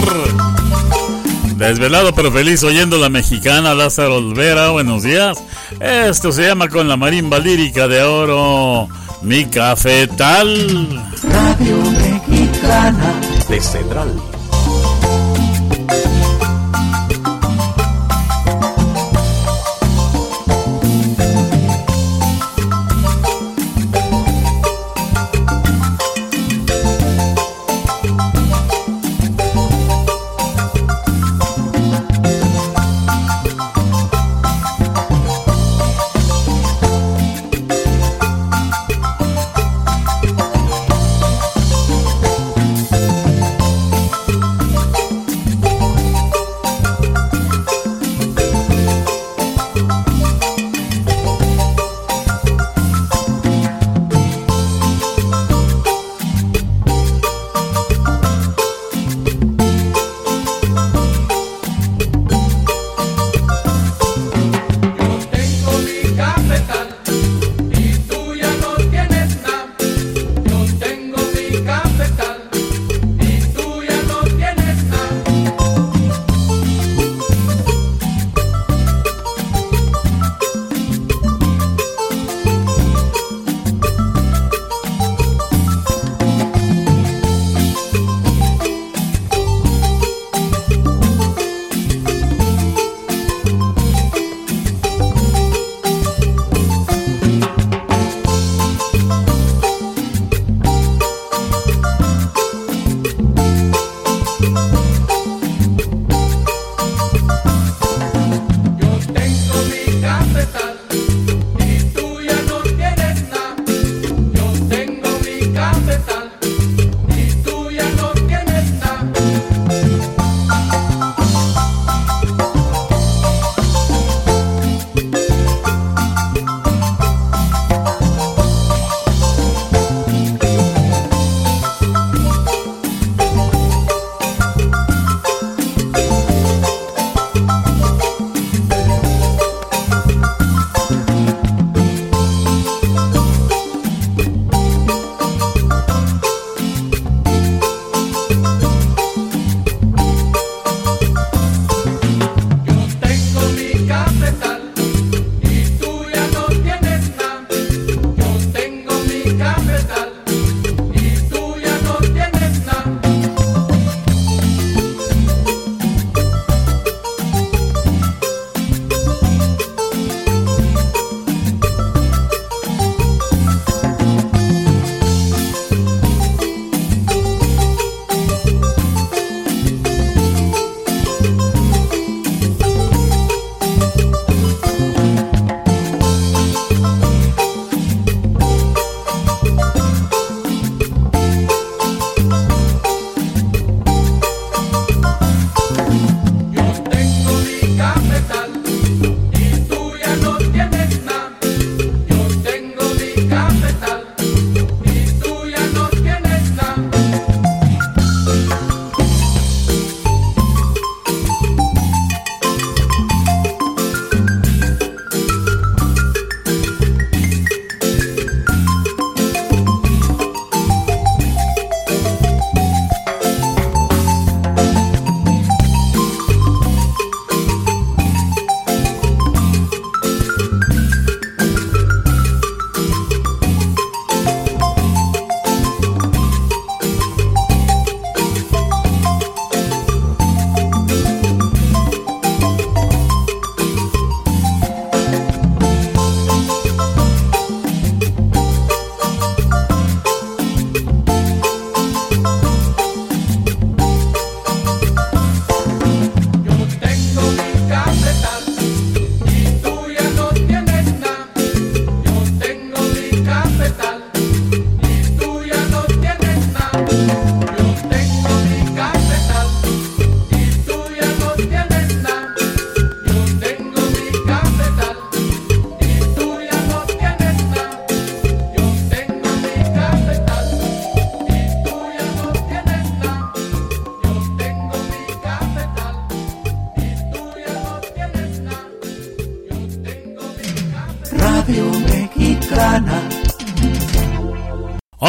Desvelado pero feliz oyendo la mexicana Lázaro Olvera, buenos días. Esto se llama con la marimba lírica de oro, mi cafetal. Radio Mexicana de Cedral.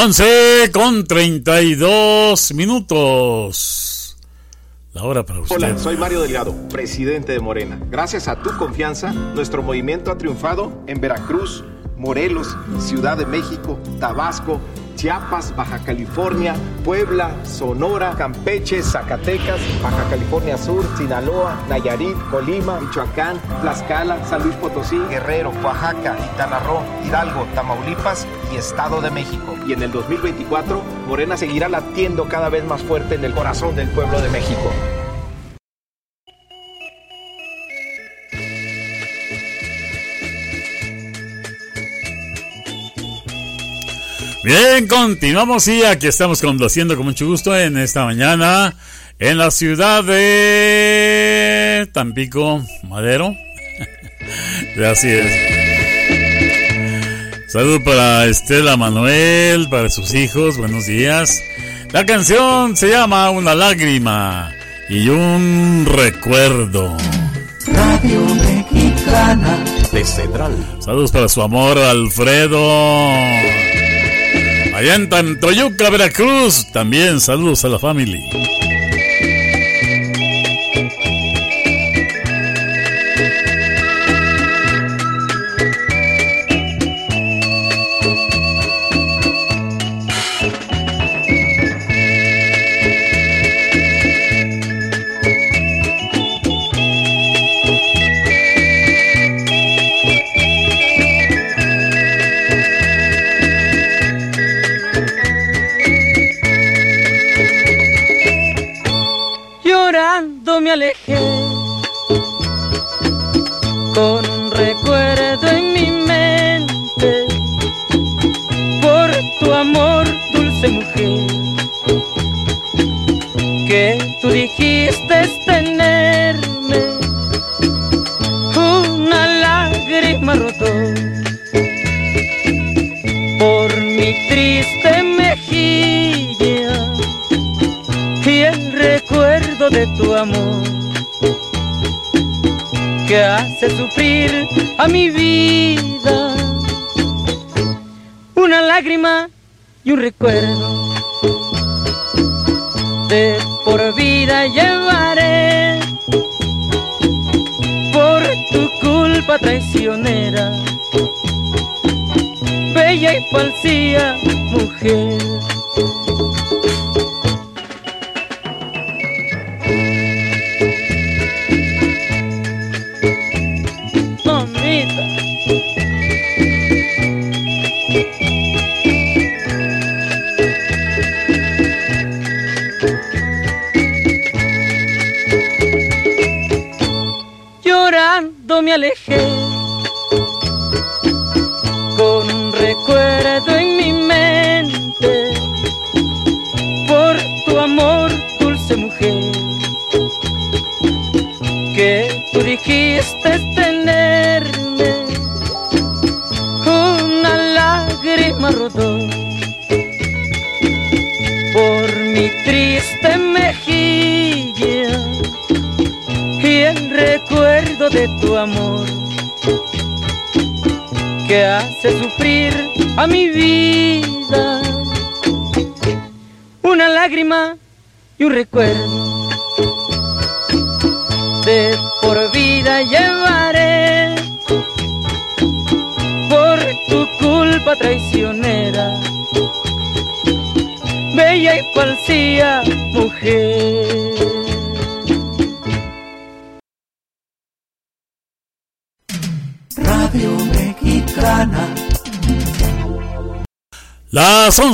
11 con 32 minutos. La hora para usted. Hola, soy Mario Delgado, presidente de Morena. Gracias a tu confianza, nuestro movimiento ha triunfado en Veracruz, Morelos, Ciudad de México, Tabasco, Chiapas, Baja California, Puebla, Sonora, Campeche, Zacatecas, Baja California Sur, Sinaloa, Nayarit, Colima, Michoacán, Tlaxcala, San Luis Potosí, Guerrero, Oaxaca, Quintana Roo, Hidalgo, Tamaulipas y Estado de México. Y en el 2024, Morena seguirá latiendo cada vez más fuerte en el corazón del pueblo de México. Bien, continuamos y aquí estamos conduciendo con mucho gusto en esta mañana en la ciudad de Tampico, Madero. Así es. Salud para Estela Manuel, para sus hijos, buenos días. La canción se llama Una lágrima y un recuerdo. Radio Mexicana. De Cedral. Saludos para su amor, Alfredo. Allá en Tantoyuca, Veracruz. También saludos a la familia.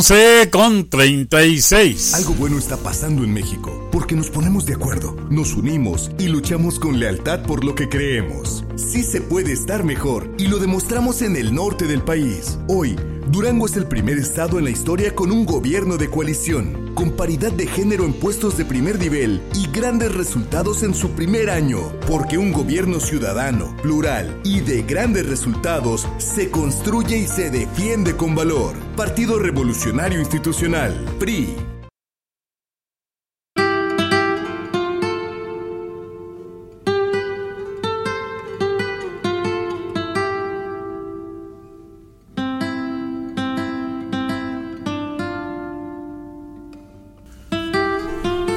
11 con 36. Algo bueno está pasando en México, porque nos ponemos de acuerdo, nos unimos y luchamos con lealtad por lo que creemos. Sí se puede estar mejor y lo demostramos en el norte del país. Hoy, Durango es el primer estado en la historia con un gobierno de coalición, con paridad de género en puestos de primer nivel y grandes resultados en su primer año, porque un gobierno ciudadano, plural y de grandes resultados se construye y se defiende con valor. Partido Revolucionario Institucional, PRI.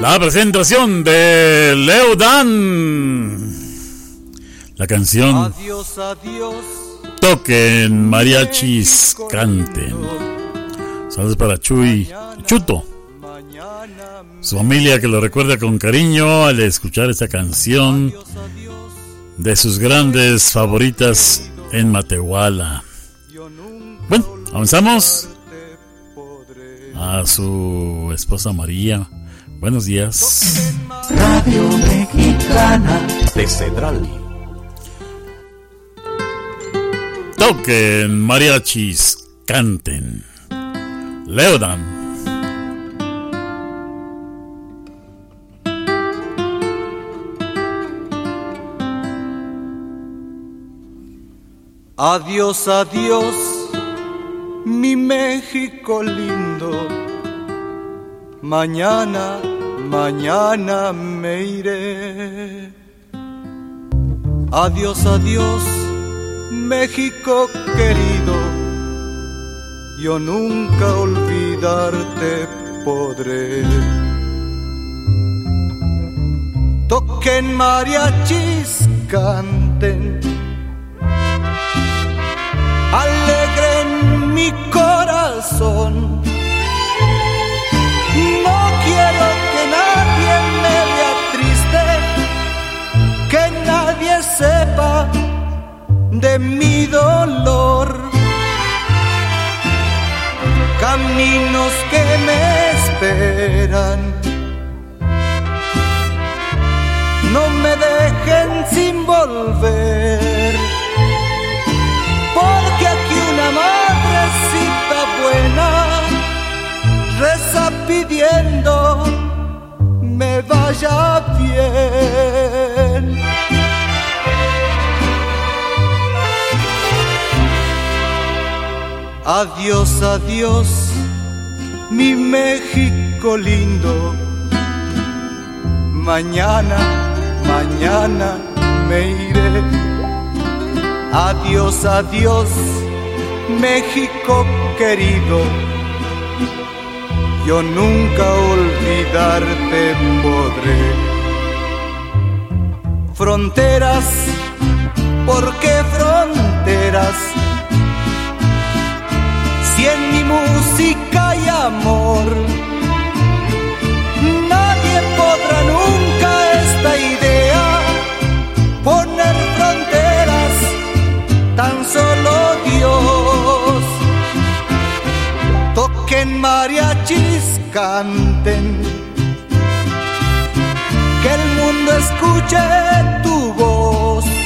La presentación de Leudan. La canción. Adiós, adiós. Toquen mariachis canten. Saludos para Chuy Chuto. Su familia que lo recuerda con cariño al escuchar esta canción de sus grandes favoritas en Matehuala. Bueno, avanzamos a su esposa María. Buenos días. Radio Mexicana de Cedral. Toquen mariachis, canten. Leodan. Adiós, adiós, mi México lindo. Mañana, mañana me iré. Adiós, adiós, México querido. Yo nunca olvidarte podré. Toquen mariachis, canten alegren mi corazón. No quiero que nadie me vea triste, que nadie sepa de mi dolor. Caminos que me esperan. No me dejen sin volver porque aquí una madrecita buena reza pidiendo me vaya bien. Adiós, adiós, mi México lindo. Mañana, mañana me iré. Adiós, adiós, México querido. Yo nunca olvidarte podré. Fronteras, ¿por qué fronteras? Música hay amor, nadie podrá nunca esta idea poner fronteras tan solo Dios. Toquen mariachis, canten, que el mundo escuche tu voz.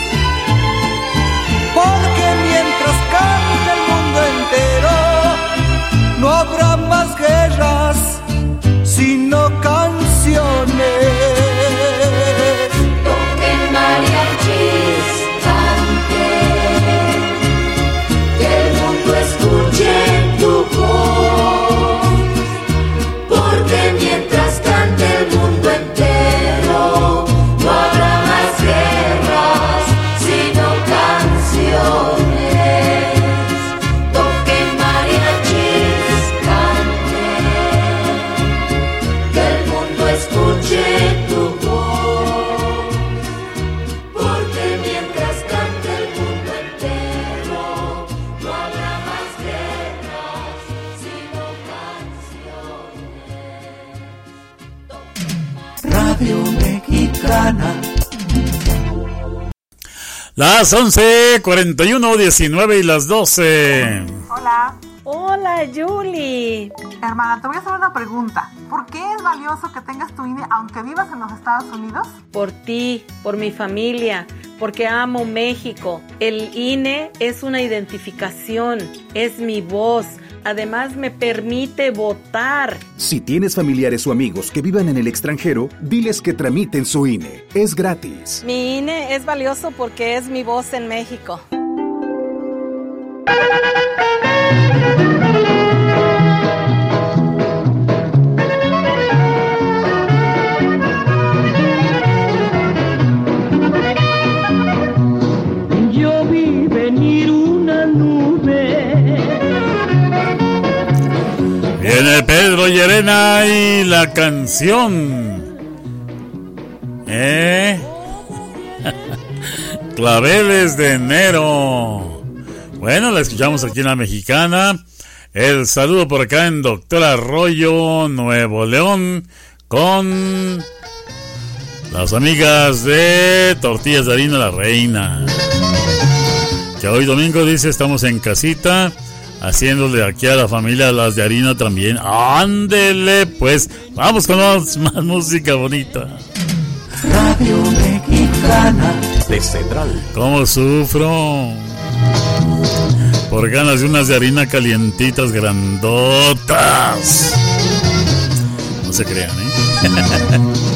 Sino Las 11, 41, 19 y las 12. Hola. Hola, Julie. Hermana, te voy a hacer una pregunta. ¿Por qué es valioso que tengas tu INE aunque vivas en los Estados Unidos? Por ti, por mi familia, porque amo México. El INE es una identificación, es mi voz. Además me permite votar. Si tienes familiares o amigos que vivan en el extranjero, diles que tramiten su INE. Es gratis. Mi INE es valioso porque es mi voz en México. Viene Pedro Llerena y la canción ¿Eh? Claveles de enero. Bueno, la escuchamos aquí en la mexicana. El saludo por acá en Doctor Arroyo, Nuevo León, con las amigas de Tortillas de Harina La Reina. Que hoy domingo dice estamos en casita, haciéndole aquí a la familia las de harina también. Ándele, pues, vamos con más, más música bonita. Radio Mexicana de Cedral. ¿Cómo sufro? Por ganas de unas de harina calientitas, grandotas. No se crean, ¿eh?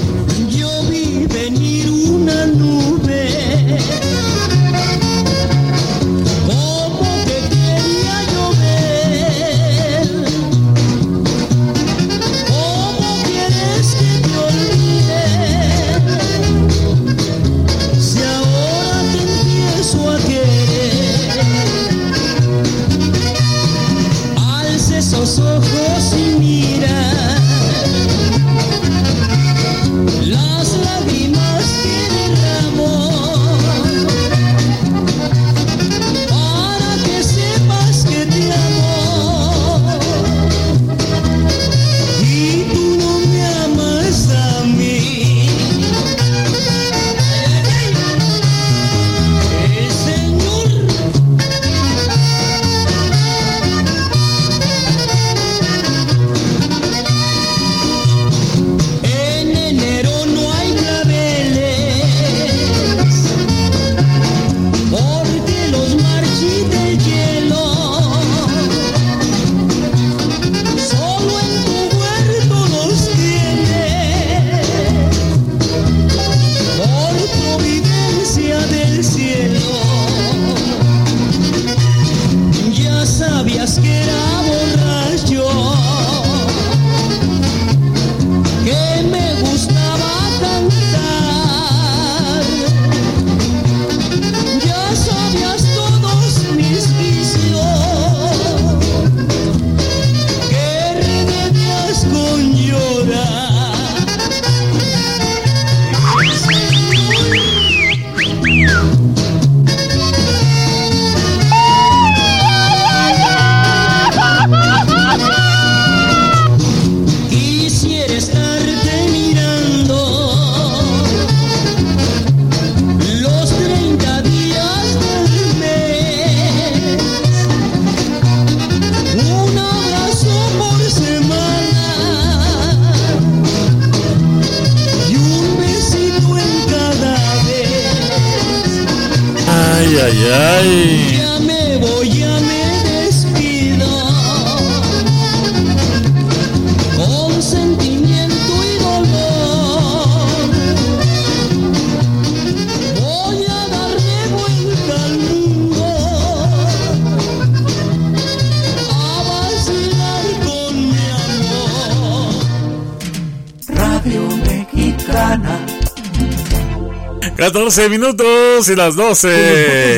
14 minutos y las Con los votos 12.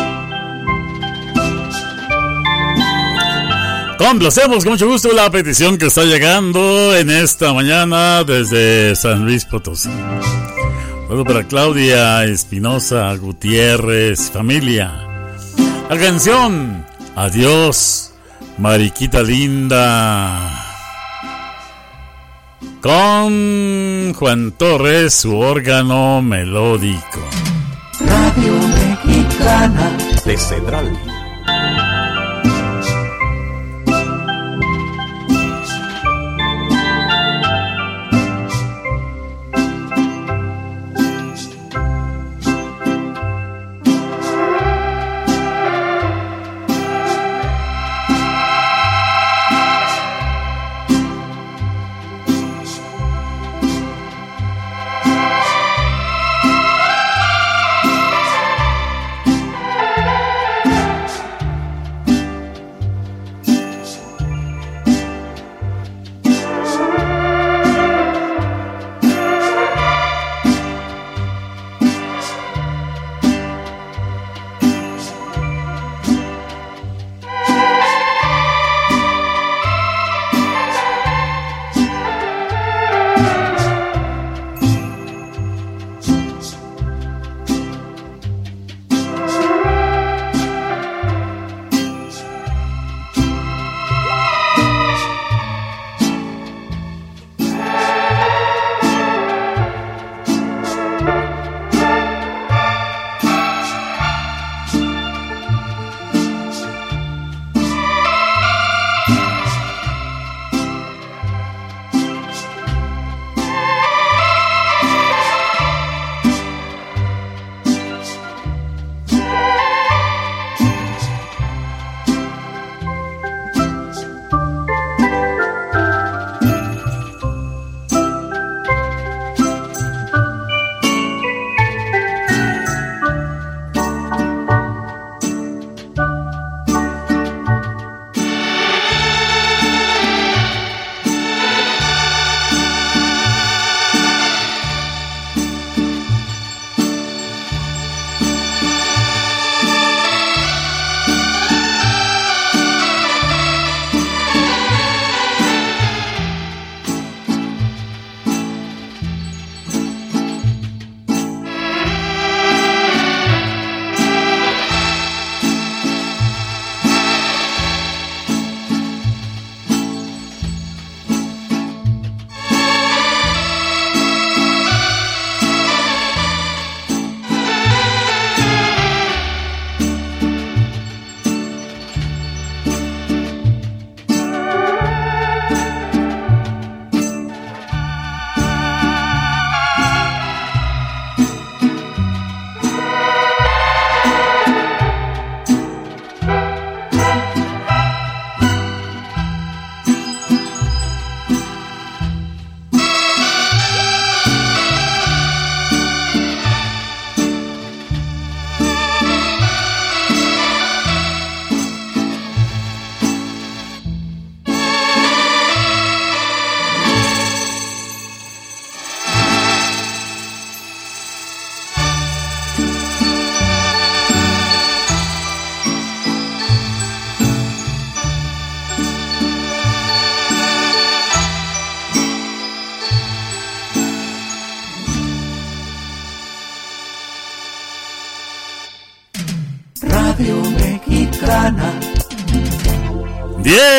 Complacemos con mucho gusto la petición que está llegando en esta mañana desde San Luis Potosí. Luego para Claudia Espinosa Gutiérrez, familia. La canción Adiós, Mariquita Linda. Con Juan Torres, su órgano melódico. Radio Mexicana de Cedral.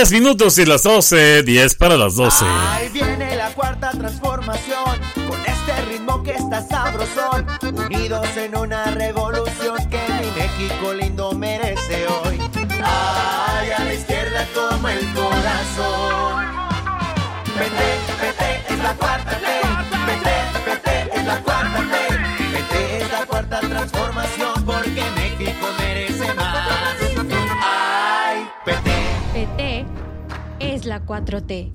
10 minutos y las 12, 10 para las 12. Ahí viene la cuarta transformación, con este ritmo que está sabrosón, unidos en una revolución que mi México lindo merece hoy. Ay, a la izquierda como el corazón. Vete, vete, la 4T.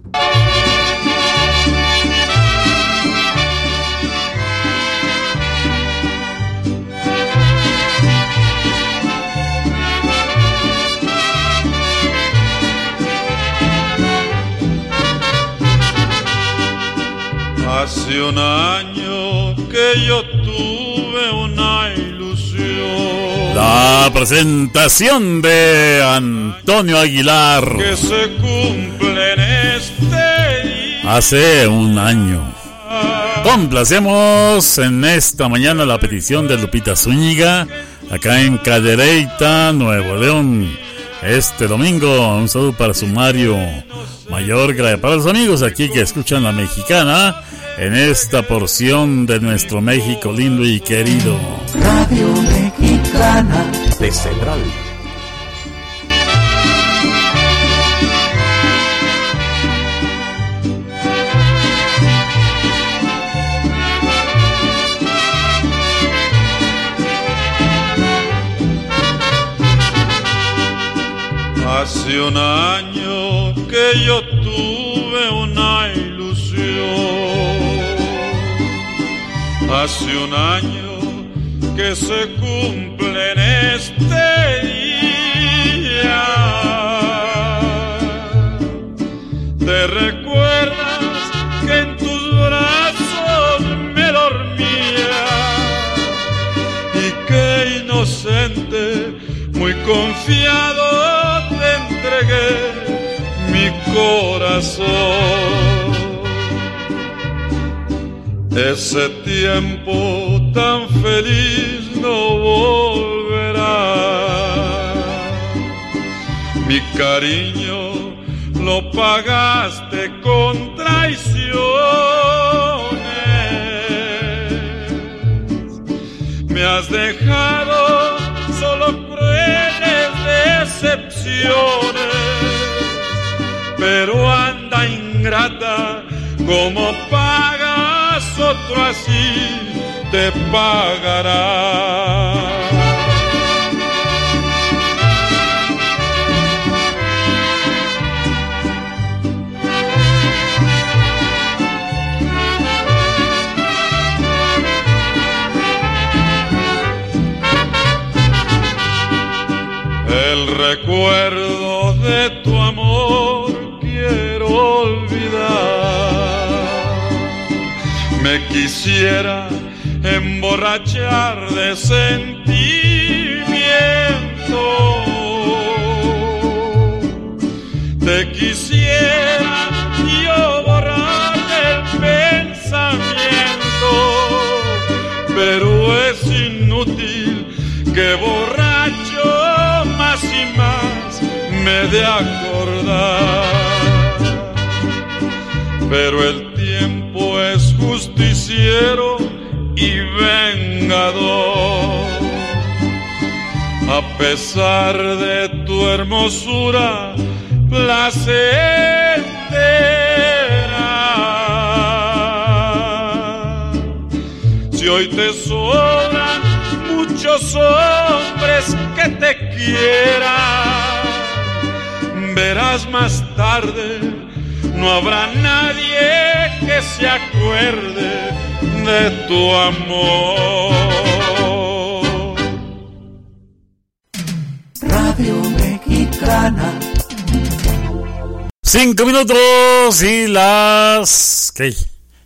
Hace un año que yo La presentación de Antonio Aguilar Que se cumple en este día. hace un año. Complacemos en esta mañana la petición de Lupita Zúñiga, acá en Cadereyta, Nuevo León. Este domingo, un saludo para su Mario Mayorga, para los amigos aquí que escuchan la mexicana en esta porción de nuestro México lindo y querido. Radio De Cedral. Hace un año que yo tuve una ilusión. Hace un año que se cumple en este día. Te recuerdas que en tus brazos me dormía y que inocente, muy confiado te entregué mi corazón. Ese tiempo tan feliz no volverá. Mi cariño lo pagaste con traiciones. Me has dejado solo crueles decepciones. Pero anda ingrata, como pagas otro así te pagará. El recuerdo de tu amor quiero olvidar. Me quisiera emborrachar de sentimiento. Te quisiera yo borrar del pensamiento, pero es inútil que borracho más y más me de acordar. Pero el tiempo es justiciero pesar de tu hermosura placentera, si hoy te sobran muchos hombres que te quieran, verás más tarde, no habrá nadie que se acuerde de tu amor. Cinco minutos y las... ¿Qué?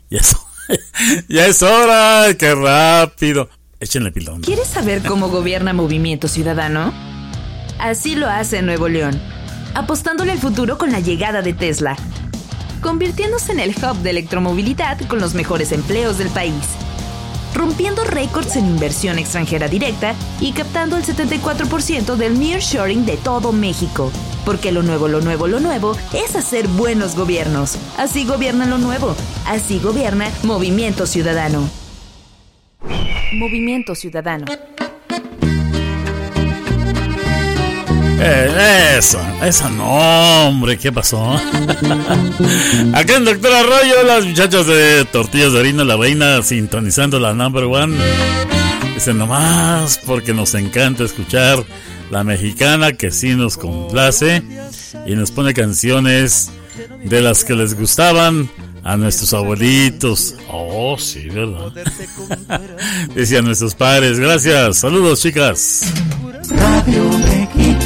Ya es, ya es hora, qué rápido. Échenle pilón. ¿Quieres saber cómo gobierna Movimiento Ciudadano? Así lo hace en Nuevo León, apostándole al futuro con la llegada de Tesla, convirtiéndose en el hub de electromovilidad con los mejores empleos del país, rompiendo récords en inversión extranjera directa y captando el 74% del nearshoring de todo México. Porque lo nuevo, lo nuevo, lo nuevo es hacer buenos gobiernos. Así gobierna lo nuevo. Así gobierna Movimiento Ciudadano. Movimiento Ciudadano. Eh, esa, esa no, hombre, ¿qué pasó? Acá en Doctor Arroyo, las muchachas de Tortillas de Harina La Reina sintonizando la number one. Dicen nomás porque nos encanta escuchar la mexicana que sí nos complace y nos pone canciones de las que les gustaban a nuestros abuelitos. Oh, sí, ¿verdad? A nuestros padres. Gracias. Saludos, chicas. Radio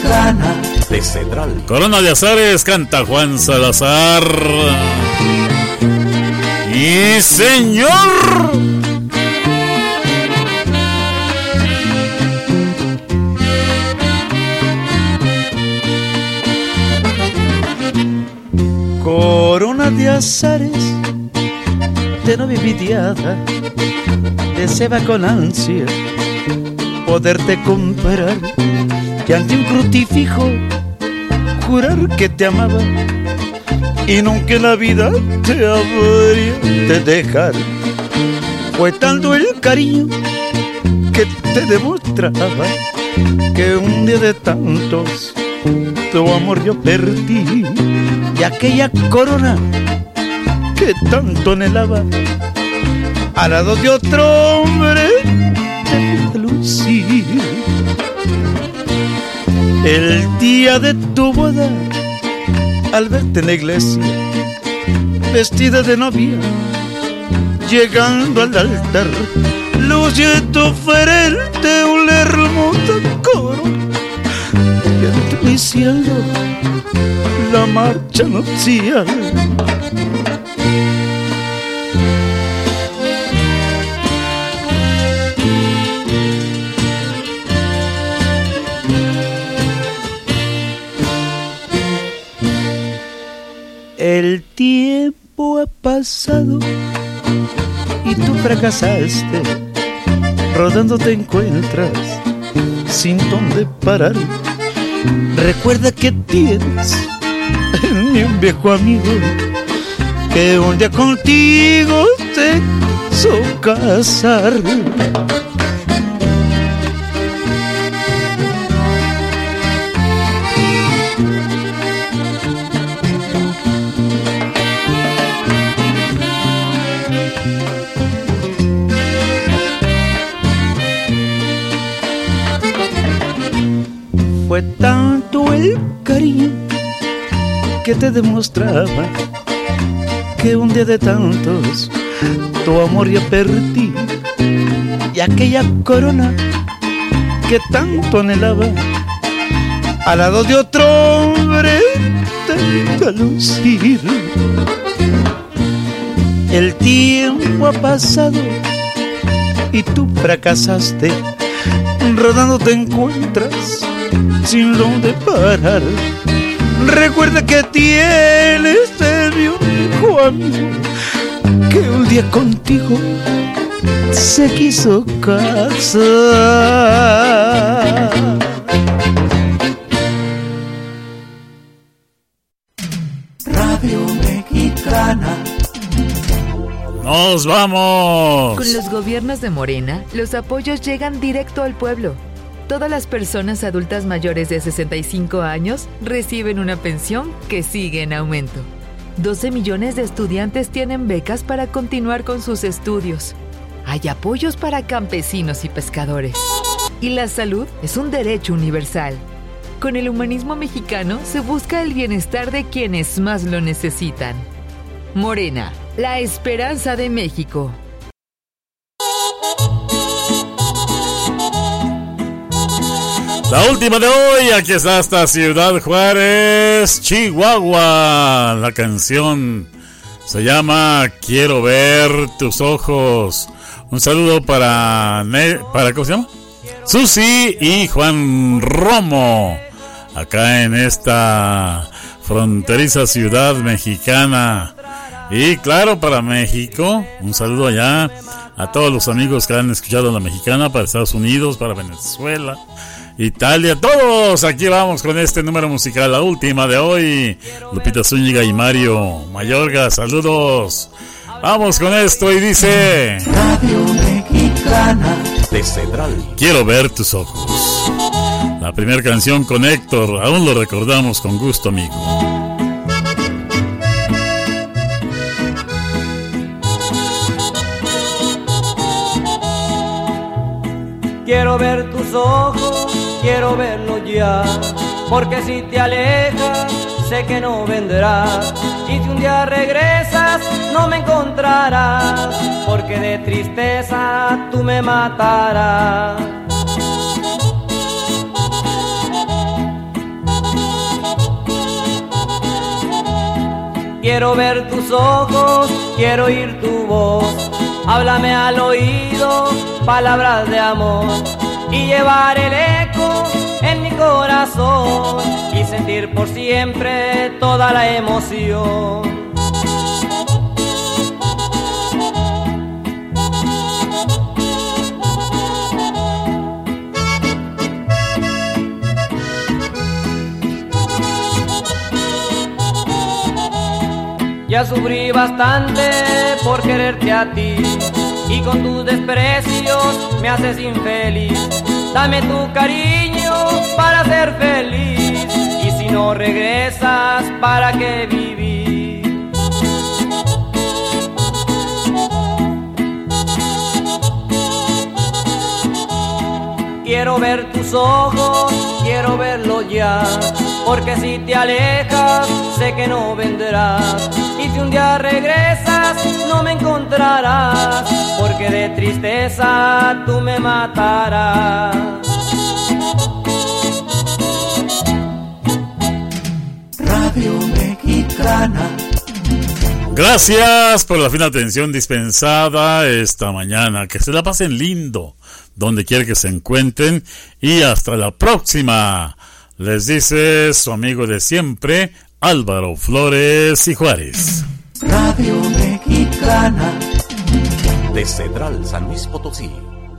Mexicana de Cedral. Corona de Azares canta Juan Salazar. Y señor. Corona de azares, de novia envidiada, deseaba con ansia poderte comprar y ante un crucifijo jurar que te amaba y nunca la vida te habría de dejar. Fue tanto el cariño que te demostraba que un día de tantos tu amor yo perdí y aquella corona que tanto anhelaba al lado de otro hombre El día de tu boda, al verte en la iglesia, vestida de novia, llegando al altar, luce tu frente una hermosa corona y en la marcha nupcial. El tiempo ha pasado y tú fracasaste, rodando te encuentras sin dónde parar. Recuerda que tienes un viejo amigo que un día contigo te quiso casar. Fue tanto el cariño que te demostraba que un día de tantos tu amor ya perdí y aquella corona que tanto anhelaba al lado de otro hombre te lucir. El tiempo ha pasado y tú fracasaste, rodando te encuentras sin dónde parar. Recuerda que tienes el único amigo que un día contigo se quiso casar. Radio Mexicana. ¡Nos vamos! Con los gobiernos de Morena, los apoyos llegan directo al pueblo. Todas las personas adultas mayores de 65 años reciben una pensión que sigue en aumento. 12 millones de estudiantes tienen becas para continuar con sus estudios. Hay apoyos para campesinos y pescadores. Y la salud es un derecho universal. Con el humanismo mexicano se busca el bienestar de quienes más lo necesitan. Morena, la esperanza de México. La última de hoy, aquí está hasta Ciudad Juárez, Chihuahua. La canción se llama Quiero ver tus ojos. Un saludo para, Ne- para ¿cómo se llama? Susi y Juan Romo, acá en esta fronteriza ciudad mexicana. Y claro, para México, un saludo allá a todos los amigos que han escuchado la mexicana para Estados Unidos, para Venezuela, Italia, todos. Aquí vamos con este número musical, la última de hoy. Lupita Zúñiga y Mario Mayorga, saludos. Vamos con esto y dice... Radio Mexicana de Cedral. Quiero ver tus ojos. La primera canción con Héctor, aún lo recordamos con gusto, amigo. Quiero ver tus ojos, quiero verlo ya, porque si te alejas, sé que no vendrás. Y si un día regresas, no me encontrarás, porque de tristeza tú me matarás. Quiero ver tus ojos, quiero oír tu voz. Háblame al oído palabras de amor y llevar el y sentir por siempre toda la emoción. Ya sufrí bastante por quererte a ti y con tus desprecios me haces infeliz. Dame tu cariño para ser feliz y si no regresas, ¿para qué vivir? Quiero ver tus ojos, quiero verlo ya, porque si te alejas, sé que no vendrás. Y si un día regresas, no me encontrarás, porque de tristeza tú me matarás. Radio Mexicana. Gracias por la fina atención dispensada esta mañana. Que se la pasen lindo donde quiera que se encuentren y hasta la próxima. Les dice su amigo de siempre, Álvaro Flores y Juárez. Radio Mexicana. De Cedral San Luis Potosí.